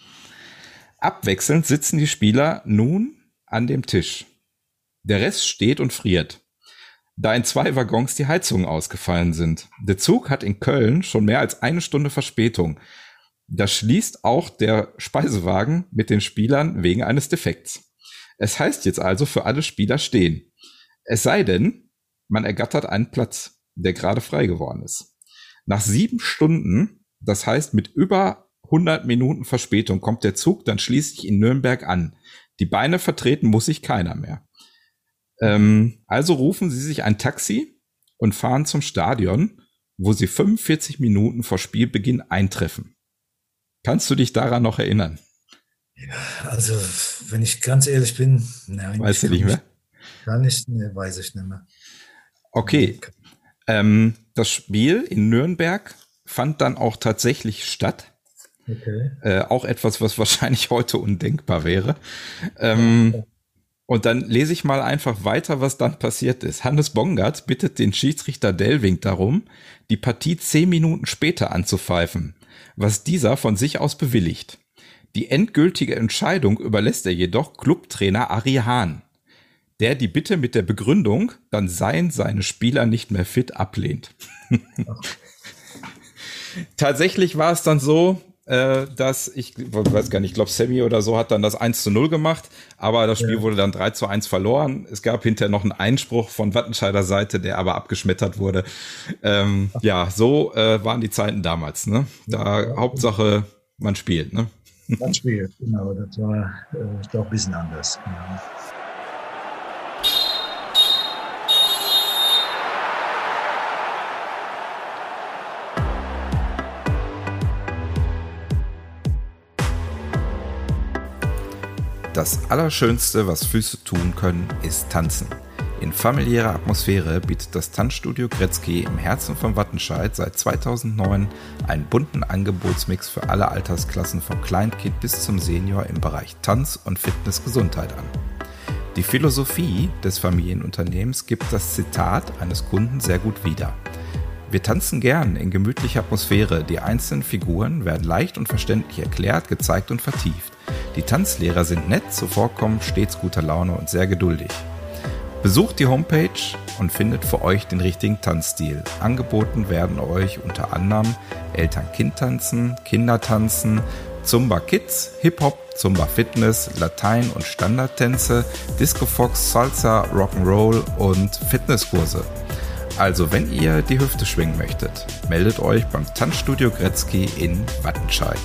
Abwechselnd sitzen die Spieler nun an dem Tisch. Der Rest steht und friert, da in zwei Waggons die Heizungen ausgefallen sind. Der Zug hat in Köln schon mehr als eine Stunde Verspätung. Das schließt auch der Speisewagen mit den Spielern wegen eines Defekts. Es heißt jetzt also für alle Spieler stehen. Es sei denn, man ergattert einen Platz, der gerade frei geworden ist. Nach sieben Stunden, das heißt mit über 100 Minuten Verspätung, kommt der Zug dann schließlich in Nürnberg an. Die Beine vertreten muss sich keiner mehr. Ähm, also rufen sie sich ein Taxi und fahren zum Stadion, wo sie 45 Minuten vor Spielbeginn eintreffen. Kannst du dich daran noch erinnern? Ja, also, wenn ich ganz ehrlich bin, nein. Weißt du nicht mehr? Gar nicht, ne, weiß ich nicht mehr. Okay. Ähm, das Spiel in Nürnberg fand dann auch tatsächlich statt. Okay. Äh, auch etwas, was wahrscheinlich heute undenkbar wäre. Ähm, und dann lese ich mal einfach weiter, was dann passiert ist. Hannes Bongard bittet den Schiedsrichter Delving darum, die Partie zehn Minuten später anzupfeifen, was dieser von sich aus bewilligt. Die endgültige Entscheidung überlässt er jedoch Clubtrainer Ari Hahn, der die Bitte mit der Begründung, dann seien seine Spieler nicht mehr fit, ablehnt. Tatsächlich war es dann so, äh, dass ich weiß gar nicht, ich glaube, Sammy oder so hat dann das 1 zu 0 gemacht, aber das Spiel ja. wurde dann 3 zu 1 verloren. Es gab hinterher noch einen Einspruch von Wattenscheider Seite, der aber abgeschmettert wurde. Ähm, ja, so äh, waren die Zeiten damals. Ne? Da ja. Hauptsache, man spielt. Ne? Das Spiel, genau. Das war äh, doch ein bisschen anders. Genau. Das Allerschönste, was Füße tun können, ist tanzen. In familiärer Atmosphäre bietet das Tanzstudio Gretzky im Herzen von Wattenscheid seit 2009 einen bunten Angebotsmix für alle Altersklassen vom Kleinkind bis zum Senior im Bereich Tanz und Fitness-Gesundheit an. Die Philosophie des Familienunternehmens gibt das Zitat eines Kunden sehr gut wieder. Wir tanzen gern in gemütlicher Atmosphäre. Die einzelnen Figuren werden leicht und verständlich erklärt, gezeigt und vertieft. Die Tanzlehrer sind nett, zuvorkommend, stets guter Laune und sehr geduldig. Besucht die Homepage und findet für euch den richtigen Tanzstil. Angeboten werden euch unter anderem Eltern-Kind-Tanzen, Kindertanzen, Zumba Kids, Hip-Hop, Zumba Fitness, Latein- und Standardtänze, Disco Fox, Salsa, Rock'n'Roll und Fitnesskurse. Also, wenn ihr die Hüfte schwingen möchtet, meldet euch beim Tanzstudio Gretzky in Wattenscheid.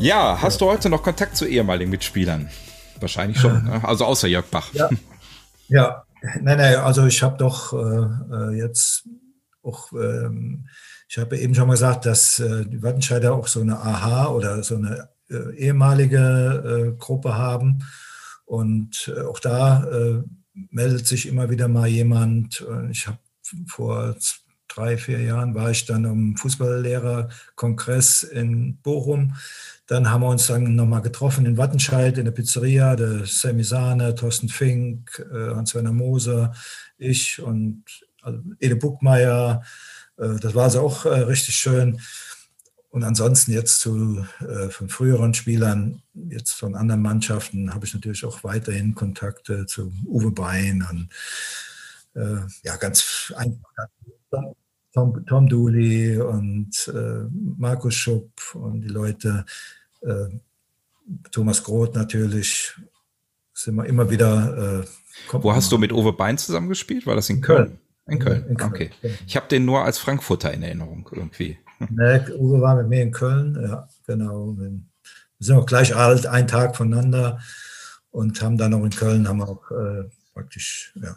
Ja, hast du heute noch Kontakt zu ehemaligen Mitspielern? Wahrscheinlich schon, ne? also außer Jörg Bach. Ja, ja. nein, nein, also ich habe doch äh, äh, jetzt auch, ähm, ich habe eben schon mal gesagt, dass äh, die Wattenscheider auch so eine Aha oder so eine äh, ehemalige äh, Gruppe haben. Und äh, auch da meldet sich immer wieder mal jemand. Ich habe vor drei, vier Jahren war ich dann am Fußballlehrerkongress in Bochum. Dann haben wir uns dann nochmal getroffen in Wattenscheid in der Pizzeria, der Sammy Sahne, Thorsten Fink, äh, Hans-Werner Moser, ich und also Ede Buckmeier. Äh, das war also auch äh, richtig schön. Und ansonsten jetzt zu, äh, von früheren Spielern, jetzt von anderen Mannschaften, habe ich natürlich auch weiterhin Kontakte zu Uwe Bein und äh, ja, ganz einfach Tom, Tom Dooley und äh, Markus Schupp und die Leute, äh, Thomas Groth natürlich, sind wir immer wieder. Äh, Wo hast du mit Uwe Bein zusammengespielt? War das in Köln? In Köln, in Köln. okay. Ich habe den nur als Frankfurter in Erinnerung irgendwie. Ne, Uwe war mit mir in Köln, ja, genau. Wir sind auch gleich alt, einen Tag voneinander und haben dann auch in Köln, haben auch äh, praktisch ja,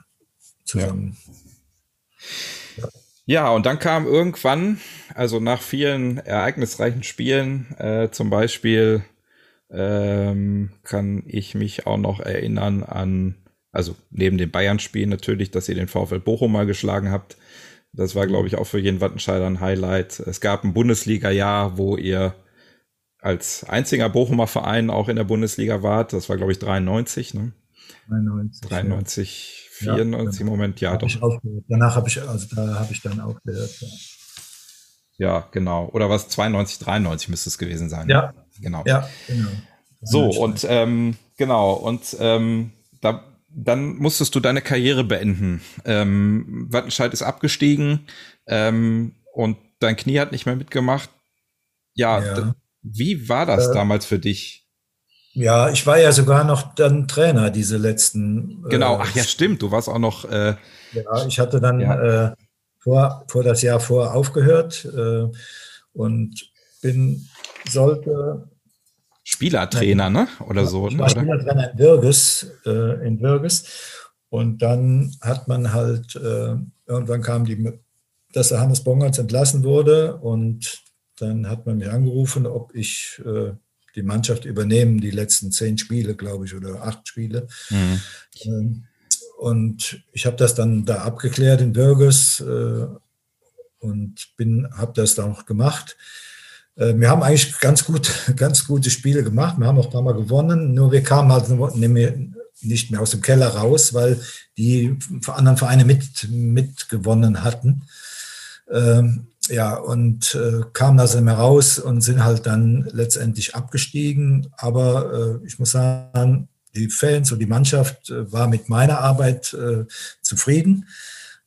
zusammen. Ja. Ja. und dann kam irgendwann, also nach vielen ereignisreichen Spielen, äh, zum Beispiel ähm, kann ich mich auch noch erinnern an, also neben den Bayern-Spielen natürlich, dass ihr den VfL Bochum mal geschlagen habt. Das war, glaube ich, auch für jeden Wattenscheider ein Highlight. Es gab ein Bundesliga-Jahr, wo ihr als einziger Bochumer Verein auch in der Bundesliga wart. Das war, glaube ich, 93, ne? 93. 93, ja. 94 ja, im Moment, ja, doch. Danach habe ich, also da habe ich dann auch gehört. Ja. ja, genau. Oder was? 92, 93 müsste es gewesen sein. Ja, genau. Ja, genau. So, und ähm, genau, und ähm, da, dann musstest du deine Karriere beenden. Ähm, Wattenscheid ist abgestiegen ähm, und dein Knie hat nicht mehr mitgemacht. Ja, ja. wie war das äh, damals für dich? Ja, ich war ja sogar noch dann Trainer diese letzten. Äh, genau, ach ja, stimmt, du warst auch noch. Äh, ja, ich hatte dann ja. äh, vor, vor das Jahr vor aufgehört äh, und bin, sollte Spielertrainer, ne? Oder so. Ich war ne? Spielertrainer in Wirges, äh, in Wirges. Und dann hat man halt, äh, irgendwann kam die, dass der Hannes Bongertz entlassen wurde und dann hat man mir angerufen, ob ich äh, die Mannschaft übernehmen, die letzten zehn Spiele, glaube ich, oder acht Spiele. Mhm. Ähm, und ich habe das dann da abgeklärt in Wirges äh, und habe das dann auch gemacht. Äh, wir haben eigentlich ganz gut, ganz gute Spiele gemacht. Wir haben auch ein paar Mal gewonnen. Nur wir kamen halt nicht mehr aus dem Keller raus, weil die anderen Vereine mit, mit gewonnen hatten. Ähm, ja, und äh, kamen nicht mehr raus und sind halt dann letztendlich abgestiegen. Aber äh, ich muss sagen, die Fans und die Mannschaft äh, war mit meiner Arbeit äh, zufrieden.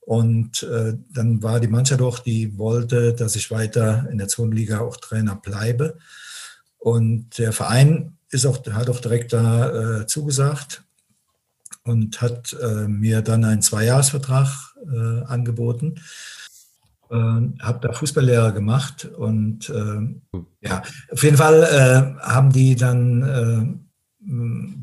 Und äh, dann war die Mannschaft auch, die wollte, dass ich weiter in der Zonenliga auch Trainer bleibe. Und der Verein ist auch, hat auch direkt da äh, zugesagt und hat äh, mir dann einen Zweijahresvertrag äh, angeboten. Äh, habe da Fußballlehrer gemacht und äh, ja, auf jeden Fall äh, haben die dann, äh,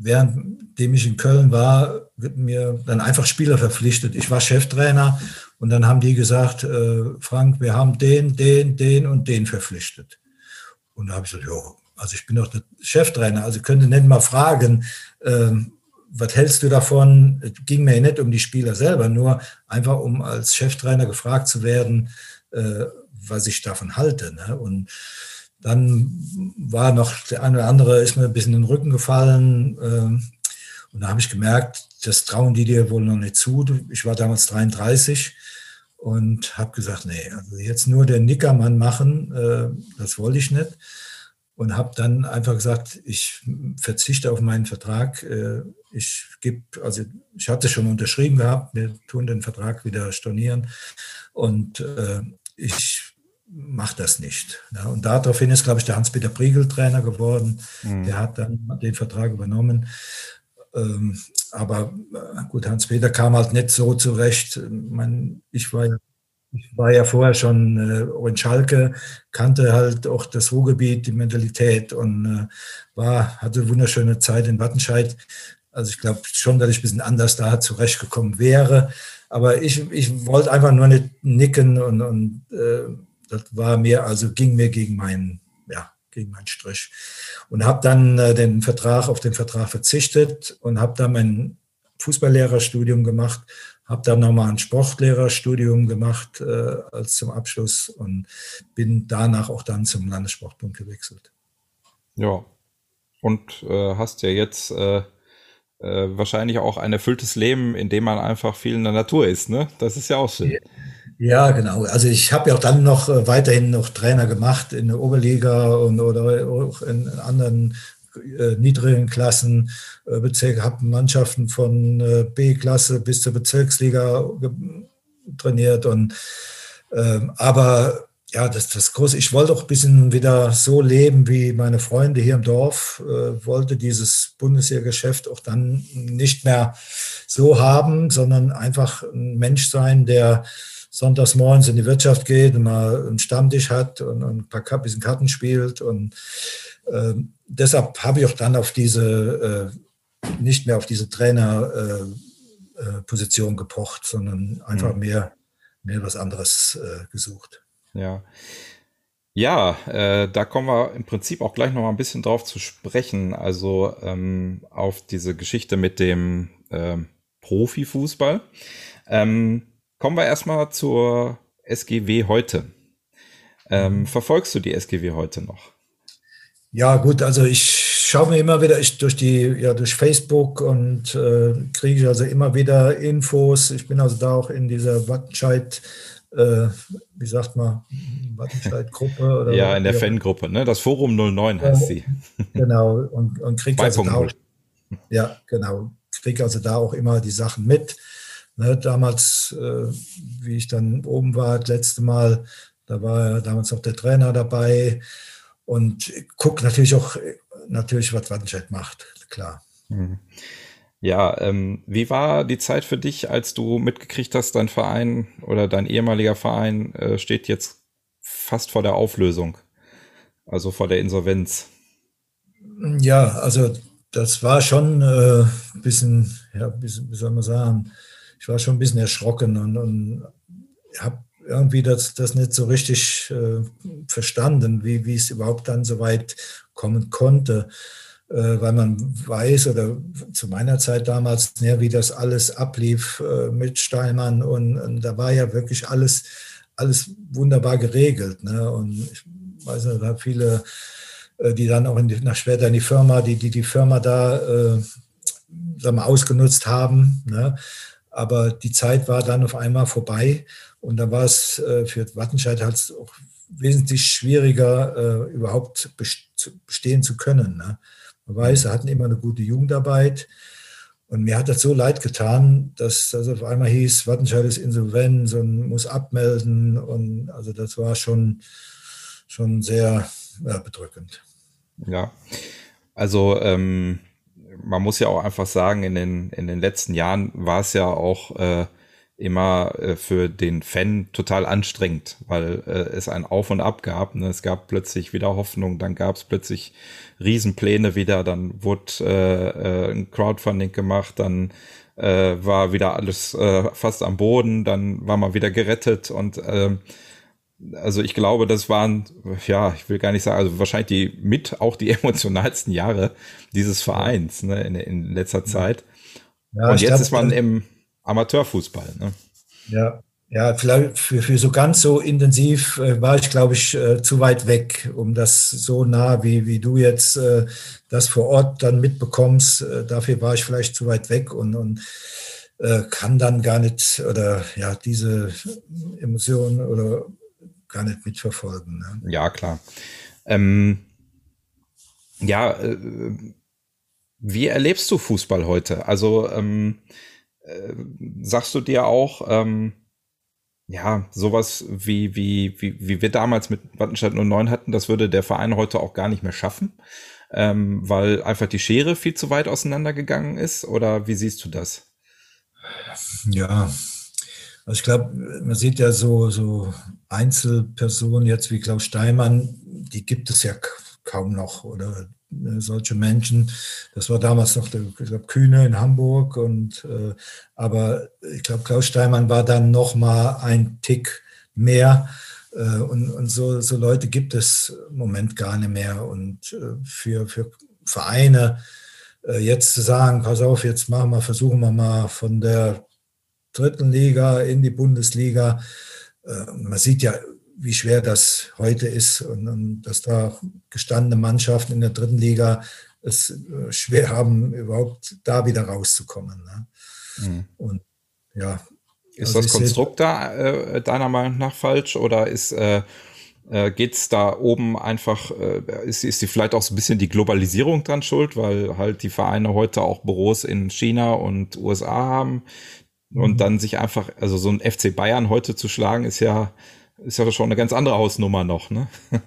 währenddem ich in Köln war, mir dann einfach Spieler verpflichtet. Ich war Cheftrainer und dann haben die gesagt, äh, Frank, wir haben den, den, den und den verpflichtet. Und da habe ich gesagt, jo, also ich bin doch der Cheftrainer, also könnte nicht mal fragen, äh, was hältst du davon? Es ging mir nicht um die Spieler selber, nur einfach um als Cheftrainer gefragt zu werden, äh, was ich davon halte. Ne? Und dann war noch der eine oder andere, ist mir ein bisschen in den Rücken gefallen. Äh, und da habe ich gemerkt, das trauen die dir wohl noch nicht zu. Ich war damals 33 und habe gesagt, nee, also jetzt nur den Nickermann machen, äh, das wollte ich nicht. Und habe dann einfach gesagt, ich verzichte auf meinen Vertrag. Äh, ich gebe, also ich hatte schon unterschrieben gehabt, wir tun den Vertrag wieder stornieren und äh, ich mache das nicht. Ja, und daraufhin ist, glaube ich, der Hans-Peter Priegel Trainer geworden. Mhm. Der hat dann den Vertrag übernommen. Ähm, aber äh, gut, Hans-Peter kam halt nicht so zurecht. Ich war ja ich war ja vorher schon äh, in Schalke, kannte halt auch das Ruhrgebiet, die Mentalität und äh, war, hatte eine wunderschöne Zeit in Wattenscheid. Also ich glaube schon, dass ich ein bisschen anders da zurechtgekommen wäre. Aber ich, ich wollte einfach nur nicht nicken und, und äh, das war mir, also ging mir gegen meinen, ja, gegen meinen Strich. Und habe dann äh, den Vertrag, auf den Vertrag verzichtet und habe dann mein Fußballlehrerstudium gemacht, habe dann nochmal ein Sportlehrerstudium gemacht äh, als zum Abschluss und bin danach auch dann zum Landessportbund gewechselt. Ja, und äh, hast ja jetzt äh, äh, wahrscheinlich auch ein erfülltes Leben, in dem man einfach viel in der Natur ist, ne? Das ist ja auch schön. Ja, genau. Also ich habe ja auch dann noch äh, weiterhin noch Trainer gemacht in der Oberliga und oder auch in anderen äh, niedrigen Klassen, äh, Bezirke, habe Mannschaften von B-Klasse bis zur Bezirksliga trainiert und äh, aber ja, das, das große, ich wollte auch ein bisschen wieder so leben wie meine Freunde hier im Dorf, äh, wollte dieses Bundeswehrgeschäft auch dann nicht mehr so haben, sondern einfach ein Mensch sein, der sonntags morgens in die Wirtschaft geht und mal einen Stammtisch hat und, und ein paar bisschen Karten spielt. Und äh, deshalb habe ich auch dann auf diese, äh, nicht mehr auf diese Trainerposition äh, äh gepocht, sondern einfach mhm. mehr, mehr was anderes äh, gesucht. Ja. Ja, äh, da kommen wir im Prinzip auch gleich noch mal ein bisschen drauf zu sprechen. Also ähm, auf diese Geschichte mit dem ähm, Profifußball. Ähm, kommen wir erstmal zur SGW heute. Ähm, mhm. verfolgst du die SGW heute noch? Ja, gut, also ich schaue mir immer wieder ich, durch die, ja, durch Facebook und äh, kriege also immer wieder Infos. Ich bin also da auch in dieser Wattenscheid äh, wie sagt man, Wattenscheid-Gruppe. ja, in der Fangruppe, ne? Das Forum 09 heißt sie. Genau, und, und kriegt also da auch, ja, genau, kriegt also da auch immer die Sachen mit. Ne, damals, äh, wie ich dann oben war, das letzte Mal, da war ja damals auch der Trainer dabei und guckt natürlich auch, natürlich, was Wattenscheid macht, klar. Mhm. Ja, ähm, wie war die Zeit für dich, als du mitgekriegt hast, dein Verein oder dein ehemaliger Verein äh, steht jetzt fast vor der Auflösung, also vor der Insolvenz? Ja, also das war schon äh, ein bisschen, ja, bisschen, wie soll man sagen, ich war schon ein bisschen erschrocken und, und habe irgendwie das, das nicht so richtig äh, verstanden, wie, wie es überhaupt dann so weit kommen konnte. Äh, weil man weiß oder zu meiner Zeit damals, ja, wie das alles ablief äh, mit Steinmann und, und, da war ja wirklich alles, alles wunderbar geregelt. Ne? Und ich weiß nicht, da viele, äh, die dann auch in die, nach später in die Firma, die die, die Firma da äh, sagen ausgenutzt haben. Ne? Aber die Zeit war dann auf einmal vorbei und da war es äh, für Wattenscheid halt auch wesentlich schwieriger, äh, überhaupt bestehen zu können. Ne? Man weiß, sie hatten immer eine gute Jugendarbeit. Und mir hat das so leid getan, dass das auf einmal hieß, Wattenscheid ist insolvent und muss abmelden. Und also das war schon, schon sehr ja, bedrückend. Ja, also ähm, man muss ja auch einfach sagen, in den, in den letzten Jahren war es ja auch äh, immer äh, für den Fan total anstrengend, weil äh, es ein Auf und Ab gab. Ne? Es gab plötzlich wieder Hoffnung, dann gab es plötzlich Riesenpläne wieder, dann wurde äh, äh, ein Crowdfunding gemacht, dann äh, war wieder alles äh, fast am Boden, dann war man wieder gerettet und äh, also ich glaube, das waren, ja, ich will gar nicht sagen, also wahrscheinlich die mit auch die emotionalsten Jahre dieses Vereins ne, in, in letzter Zeit. Ja, und jetzt glaub, ist man im Amateurfußball. Ne? Ja, ja, vielleicht für, für so ganz so intensiv äh, war ich, glaube ich, äh, zu weit weg, um das so nah, wie, wie du jetzt äh, das vor Ort dann mitbekommst. Äh, dafür war ich vielleicht zu weit weg und, und äh, kann dann gar nicht oder ja, diese Emotionen oder gar nicht mitverfolgen. Ne? Ja, klar. Ähm, ja, äh, wie erlebst du Fußball heute? Also ähm, äh, sagst du dir auch, ähm, ja, sowas wie, wie, wie, wie wir damals mit Wattenscheid 09 hatten, das würde der Verein heute auch gar nicht mehr schaffen, ähm, weil einfach die Schere viel zu weit auseinandergegangen ist? Oder wie siehst du das? Ja, also ich glaube, man sieht ja so, so Einzelpersonen jetzt wie Klaus Steinmann, die gibt es ja kaum noch oder äh, solche Menschen. Das war damals noch der glaub, Kühne in Hamburg. Und, äh, aber ich glaube, Klaus Steinmann war dann noch mal ein Tick mehr. Äh, und und so, so Leute gibt es im Moment gar nicht mehr. Und äh, für, für Vereine äh, jetzt zu sagen, pass auf, jetzt machen wir, versuchen wir mal von der dritten Liga in die Bundesliga. Äh, man sieht ja wie schwer das heute ist und, und, dass da gestandene Mannschaften in der dritten Liga es äh, schwer haben, überhaupt da wieder rauszukommen. Ne? Mhm. Und ja. Ist also das Konstrukt da äh, deiner Meinung nach falsch oder ist äh, äh, geht es da oben einfach, äh, ist, ist die vielleicht auch so ein bisschen die Globalisierung dran schuld, weil halt die Vereine heute auch Büros in China und USA haben und mhm. dann sich einfach, also so ein FC Bayern heute zu schlagen, ist ja ist ja schon eine ganz andere Hausnummer noch, ne?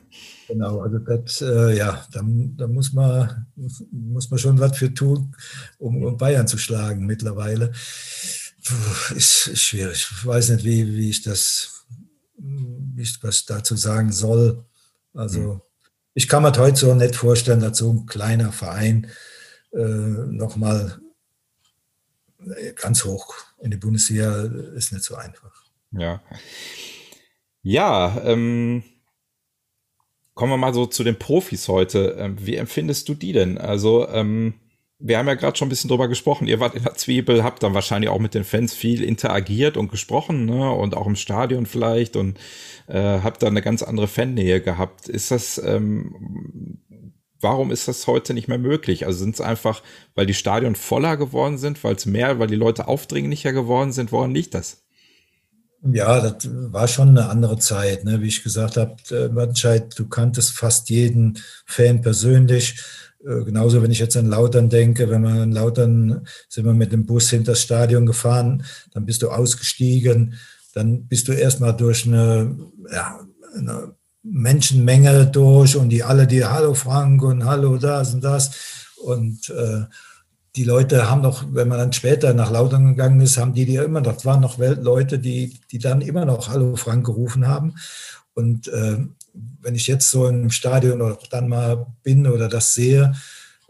Genau, also das, äh, ja, da, da muss, man, muss man schon was für tun, um, um Bayern zu schlagen mittlerweile. ist, ist schwierig. Ich weiß nicht, wie, wie ich das, wie ich was dazu sagen soll. Also, mhm. ich kann mir heute so nicht vorstellen, dass so ein kleiner Verein äh, nochmal ganz hoch in die Bundesliga ist nicht so einfach. Ja. Ja, ähm, kommen wir mal so zu den Profis heute. Ähm, wie empfindest du die denn? Also, ähm, wir haben ja gerade schon ein bisschen drüber gesprochen. Ihr wart in der Zwiebel, habt dann wahrscheinlich auch mit den Fans viel interagiert und gesprochen, ne? Und auch im Stadion vielleicht und äh, habt da eine ganz andere Fannähe gehabt. Ist das, ähm, warum ist das heute nicht mehr möglich? Also sind es einfach, weil die Stadion voller geworden sind, weil es mehr, weil die Leute aufdringlicher geworden sind? Woran liegt das? Ja, das war schon eine andere Zeit. Ne? Wie ich gesagt habe, Wattenscheid, du kanntest fast jeden Fan persönlich. Äh, genauso, wenn ich jetzt an Lautern denke, wenn wir in Lautern sind wir mit dem Bus hinter das Stadion gefahren, dann bist du ausgestiegen, dann bist du erstmal durch eine, ja, eine Menschenmenge durch und die alle, die Hallo Frank und Hallo das und das. Und äh, die Leute haben noch, wenn man dann später nach Lautern gegangen ist, haben die die immer noch, waren noch Leute, die, die dann immer noch Hallo Frank gerufen haben. Und äh, wenn ich jetzt so im Stadion oder dann mal bin oder das sehe,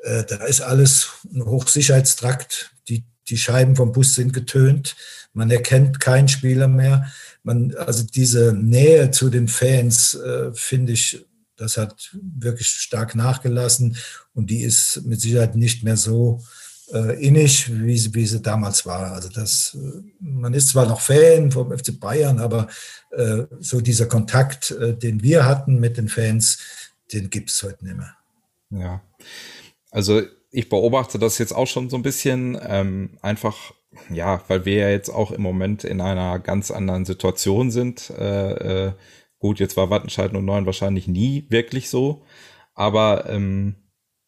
äh, da ist alles ein Hochsicherheitstrakt. Die, die Scheiben vom Bus sind getönt. Man erkennt keinen Spieler mehr. Man, also diese Nähe zu den Fans, äh, finde ich, das hat wirklich stark nachgelassen und die ist mit Sicherheit nicht mehr so äh, innig, wie sie, wie sie damals war. Also das, äh, man ist zwar noch Fan vom FC Bayern, aber äh, so dieser Kontakt, äh, den wir hatten mit den Fans, den gibt es heute nicht mehr. Ja, also ich beobachte das jetzt auch schon so ein bisschen ähm, einfach, ja, weil wir ja jetzt auch im Moment in einer ganz anderen Situation sind. Äh, äh, gut, jetzt war Wattenscheid 09 wahrscheinlich nie wirklich so, aber ähm,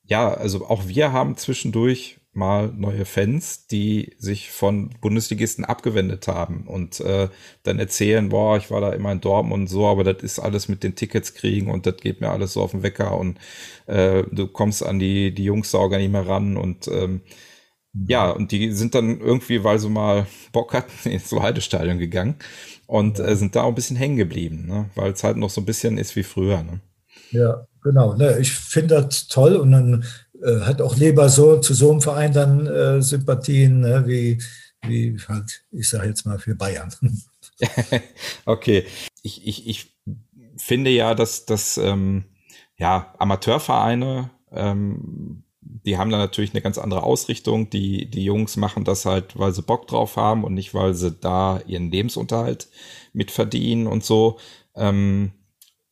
ja, also auch wir haben zwischendurch mal neue Fans, die sich von Bundesligisten abgewendet haben und äh, dann erzählen, boah, ich war da immer in Dortmund und so, aber das ist alles mit den Tickets kriegen und das geht mir alles so auf den Wecker und äh, du kommst an die, die Jungssauger nicht mehr ran und ähm, ja, und die sind dann irgendwie, weil sie mal Bock hatten, ins Heidestadion gegangen und äh, sind da auch ein bisschen hängen geblieben, ne? weil es halt noch so ein bisschen ist wie früher. Ne? Ja, genau. Ne, ich finde das toll und dann hat auch lieber so zu so einem Verein dann äh, Sympathien ne, wie, wie halt, ich sage jetzt mal, für Bayern. okay. Ich, ich, ich finde ja, dass, dass ähm, ja, Amateurvereine, ähm, die haben da natürlich eine ganz andere Ausrichtung. Die, die Jungs machen das halt, weil sie Bock drauf haben und nicht, weil sie da ihren Lebensunterhalt mitverdienen und so. Ähm,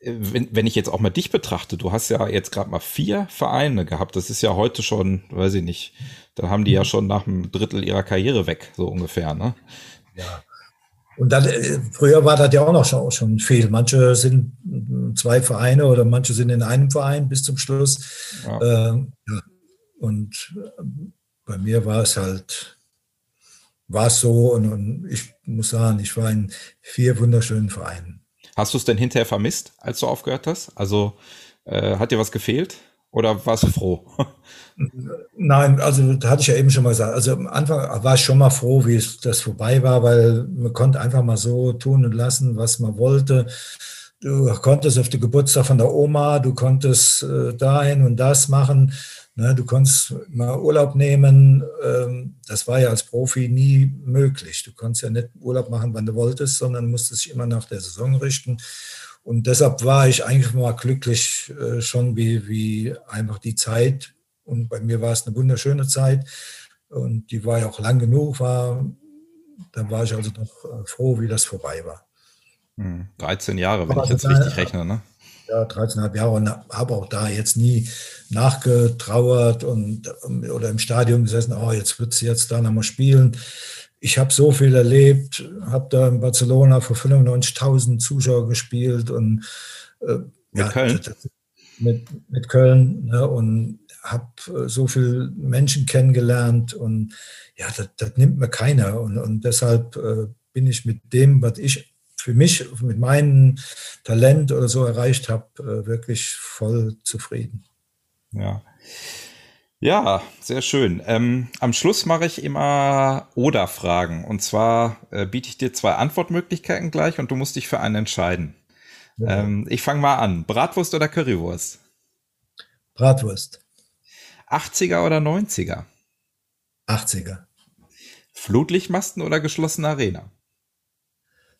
wenn, wenn ich jetzt auch mal dich betrachte, du hast ja jetzt gerade mal vier Vereine gehabt. Das ist ja heute schon, weiß ich nicht, da haben die ja mhm. schon nach einem Drittel ihrer Karriere weg, so ungefähr, ne? Ja. Und dann, äh, früher war das ja auch noch schon, schon viel. Manche sind zwei Vereine oder manche sind in einem Verein bis zum Schluss. Ja. Ähm, ja. Und äh, bei mir war es halt, war es so und, und ich muss sagen, ich war in vier wunderschönen Vereinen. Hast du es denn hinterher vermisst, als du aufgehört hast? Also äh, hat dir was gefehlt oder warst du froh? Nein, also da hatte ich ja eben schon mal gesagt. Also am Anfang war ich schon mal froh, wie es das vorbei war, weil man konnte einfach mal so tun und lassen, was man wollte. Du konntest auf den Geburtstag von der Oma, du konntest äh, dahin und das machen. Ne, du konntest mal Urlaub nehmen. Ähm, das war ja als Profi nie möglich. Du konntest ja nicht Urlaub machen, wann du wolltest, sondern musstest dich immer nach der Saison richten. Und deshalb war ich eigentlich mal glücklich äh, schon, wie, wie einfach die Zeit. Und bei mir war es eine wunderschöne Zeit. Und die war ja auch lang genug. War, dann war ich also noch äh, froh, wie das vorbei war. 13 hm, Jahre, wenn Aber ich jetzt richtig rechne, ne? ja, 13,5 Jahre und habe auch da jetzt nie nachgetrauert und oder im Stadion gesessen, oh, jetzt wird sie jetzt da nochmal spielen. Ich habe so viel erlebt, habe da in Barcelona vor 95.000 Zuschauer gespielt und äh, mit ja, Köln. Mit, mit Köln ne, und habe äh, so viele Menschen kennengelernt und ja, das, das nimmt mir keiner und, und deshalb äh, bin ich mit dem, was ich für mich mit meinem Talent oder so erreicht habe, äh, wirklich voll zufrieden. Ja. Ja, sehr schön. Ähm, am Schluss mache ich immer Oder-Fragen. Und zwar äh, biete ich dir zwei Antwortmöglichkeiten gleich und du musst dich für einen entscheiden. Ja. Ähm, ich fange mal an. Bratwurst oder Currywurst? Bratwurst. 80er oder 90er? 80er. Flutlichtmasten oder geschlossene Arena?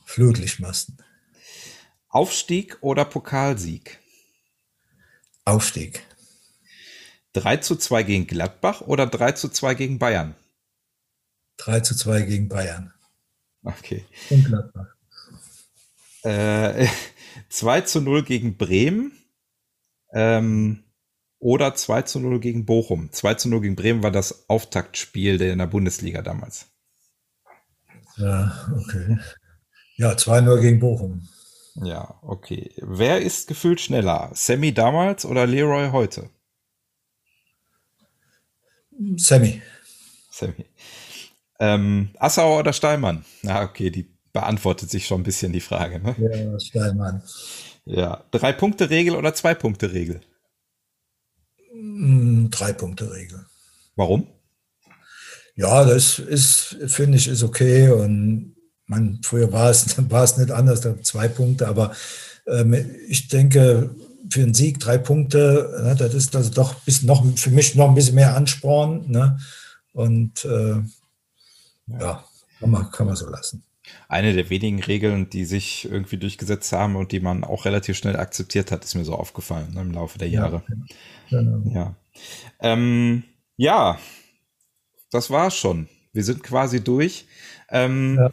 Flutlichtmasten. Aufstieg oder Pokalsieg? Aufstieg. 3 zu 2 gegen Gladbach oder 3 zu 2 gegen Bayern? 3 zu 2 gegen Bayern. Okay. Und Gladbach. Äh, 2 zu 0 gegen Bremen ähm, oder 2 zu 0 gegen Bochum. 2 zu 0 gegen Bremen war das Auftaktspiel in der Bundesliga damals. Ja, okay. Ja, 2-0 gegen Bochum. Ja, okay. Wer ist gefühlt schneller? Sammy damals oder Leroy heute? Sammy. Sammy. Ähm, Assauer oder Steinmann? Na, okay, die beantwortet sich schon ein bisschen die Frage. Ne? Ja, Steinmann. Ja, Drei-Punkte-Regel oder Zwei-Punkte-Regel? Hm, Drei-Punkte-Regel. Warum? Ja, das ist, finde ich, ist okay. Und man, früher war es, war es nicht anders, zwei Punkte, aber ähm, ich denke, für einen Sieg drei Punkte, ne, das ist also doch bis noch für mich noch ein bisschen mehr Ansporn. Ne? Und äh, ja, kann man, kann man so lassen. Eine der wenigen Regeln, die sich irgendwie durchgesetzt haben und die man auch relativ schnell akzeptiert hat, ist mir so aufgefallen ne, im Laufe der Jahre. Ja, genau. ja. Ähm, ja, das war's schon. Wir sind quasi durch. Ähm, ja.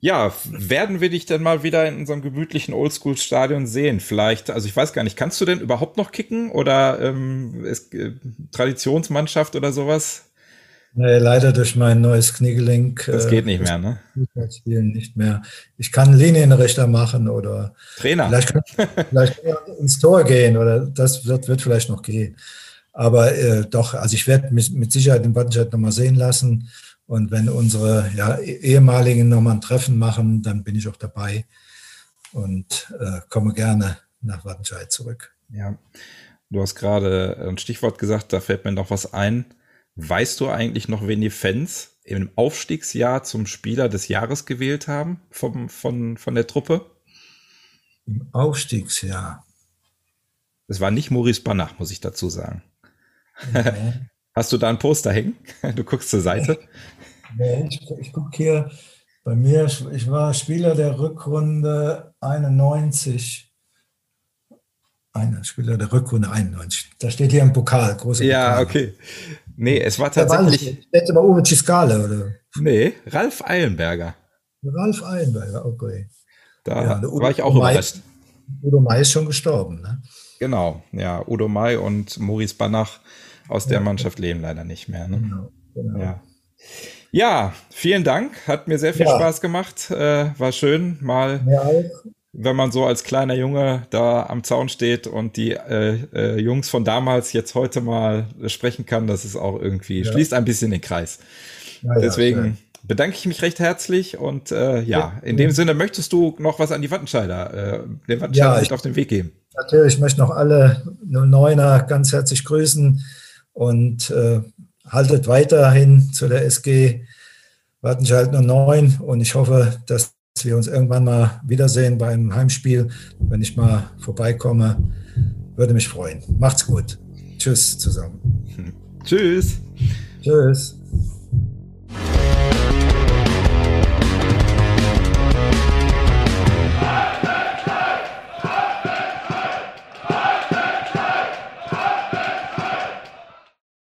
Ja, werden wir dich denn mal wieder in unserem gemütlichen Oldschool-Stadion sehen? Vielleicht, also ich weiß gar nicht, kannst du denn überhaupt noch kicken oder ähm, ist, äh, Traditionsmannschaft oder sowas? Nee, leider durch mein neues Kniegelenk. Das geht nicht äh, mehr, ne? Spielen nicht mehr. Ich kann Linienrichter machen oder Trainer. Vielleicht kann, vielleicht kann ich ins Tor gehen oder das wird, wird vielleicht noch gehen. Aber äh, doch, also ich werde mich mit Sicherheit den Wattenscheid nochmal sehen lassen. Und wenn unsere ja, ehemaligen nochmal ein Treffen machen, dann bin ich auch dabei und äh, komme gerne nach Wattenscheid zurück. Ja, du hast gerade ein Stichwort gesagt, da fällt mir noch was ein. Weißt du eigentlich noch, wen die Fans im Aufstiegsjahr zum Spieler des Jahres gewählt haben vom, von, von der Truppe? Im Aufstiegsjahr. Es war nicht Maurice Banach, muss ich dazu sagen. Okay. Hast du da ein Poster hängen? Du guckst zur Seite. Nee, ich, ich gucke hier bei mir, ich war Spieler der Rückrunde 91. Einer Spieler der Rückrunde 91. Da steht hier im Pokal, große Ja, Pokal. okay. Nee, es war tatsächlich. Jetzt aber Uwe Ciscale, oder? Nee, Ralf Eilenberger. Ralf Eilenberger, okay. Da ja, war ich auch Udo überrascht. Udo May ist schon gestorben, ne? Genau, ja. Udo May und Maurice Banach aus der Mannschaft leben leider nicht mehr. Ne? Genau, genau. Ja. Ja, vielen Dank. Hat mir sehr viel ja. Spaß gemacht. Äh, war schön, mal, wenn man so als kleiner Junge da am Zaun steht und die äh, äh, Jungs von damals jetzt heute mal sprechen kann. Das ist auch irgendwie, ja. schließt ein bisschen den Kreis. Ja, Deswegen bedanke ich mich recht herzlich und äh, ja, in dem Sinne möchtest du noch was an die Wattenscheider, äh, den Wattenscheider ja, auf den Weg geben. Natürlich, ich möchte noch alle 09er ganz herzlich grüßen und äh, haltet weiterhin zu der SG Wattenscheid 09 und ich hoffe, dass wir uns irgendwann mal wiedersehen beim Heimspiel. Wenn ich mal vorbeikomme, würde mich freuen. Macht's gut. Tschüss zusammen. Tschüss. Tschüss.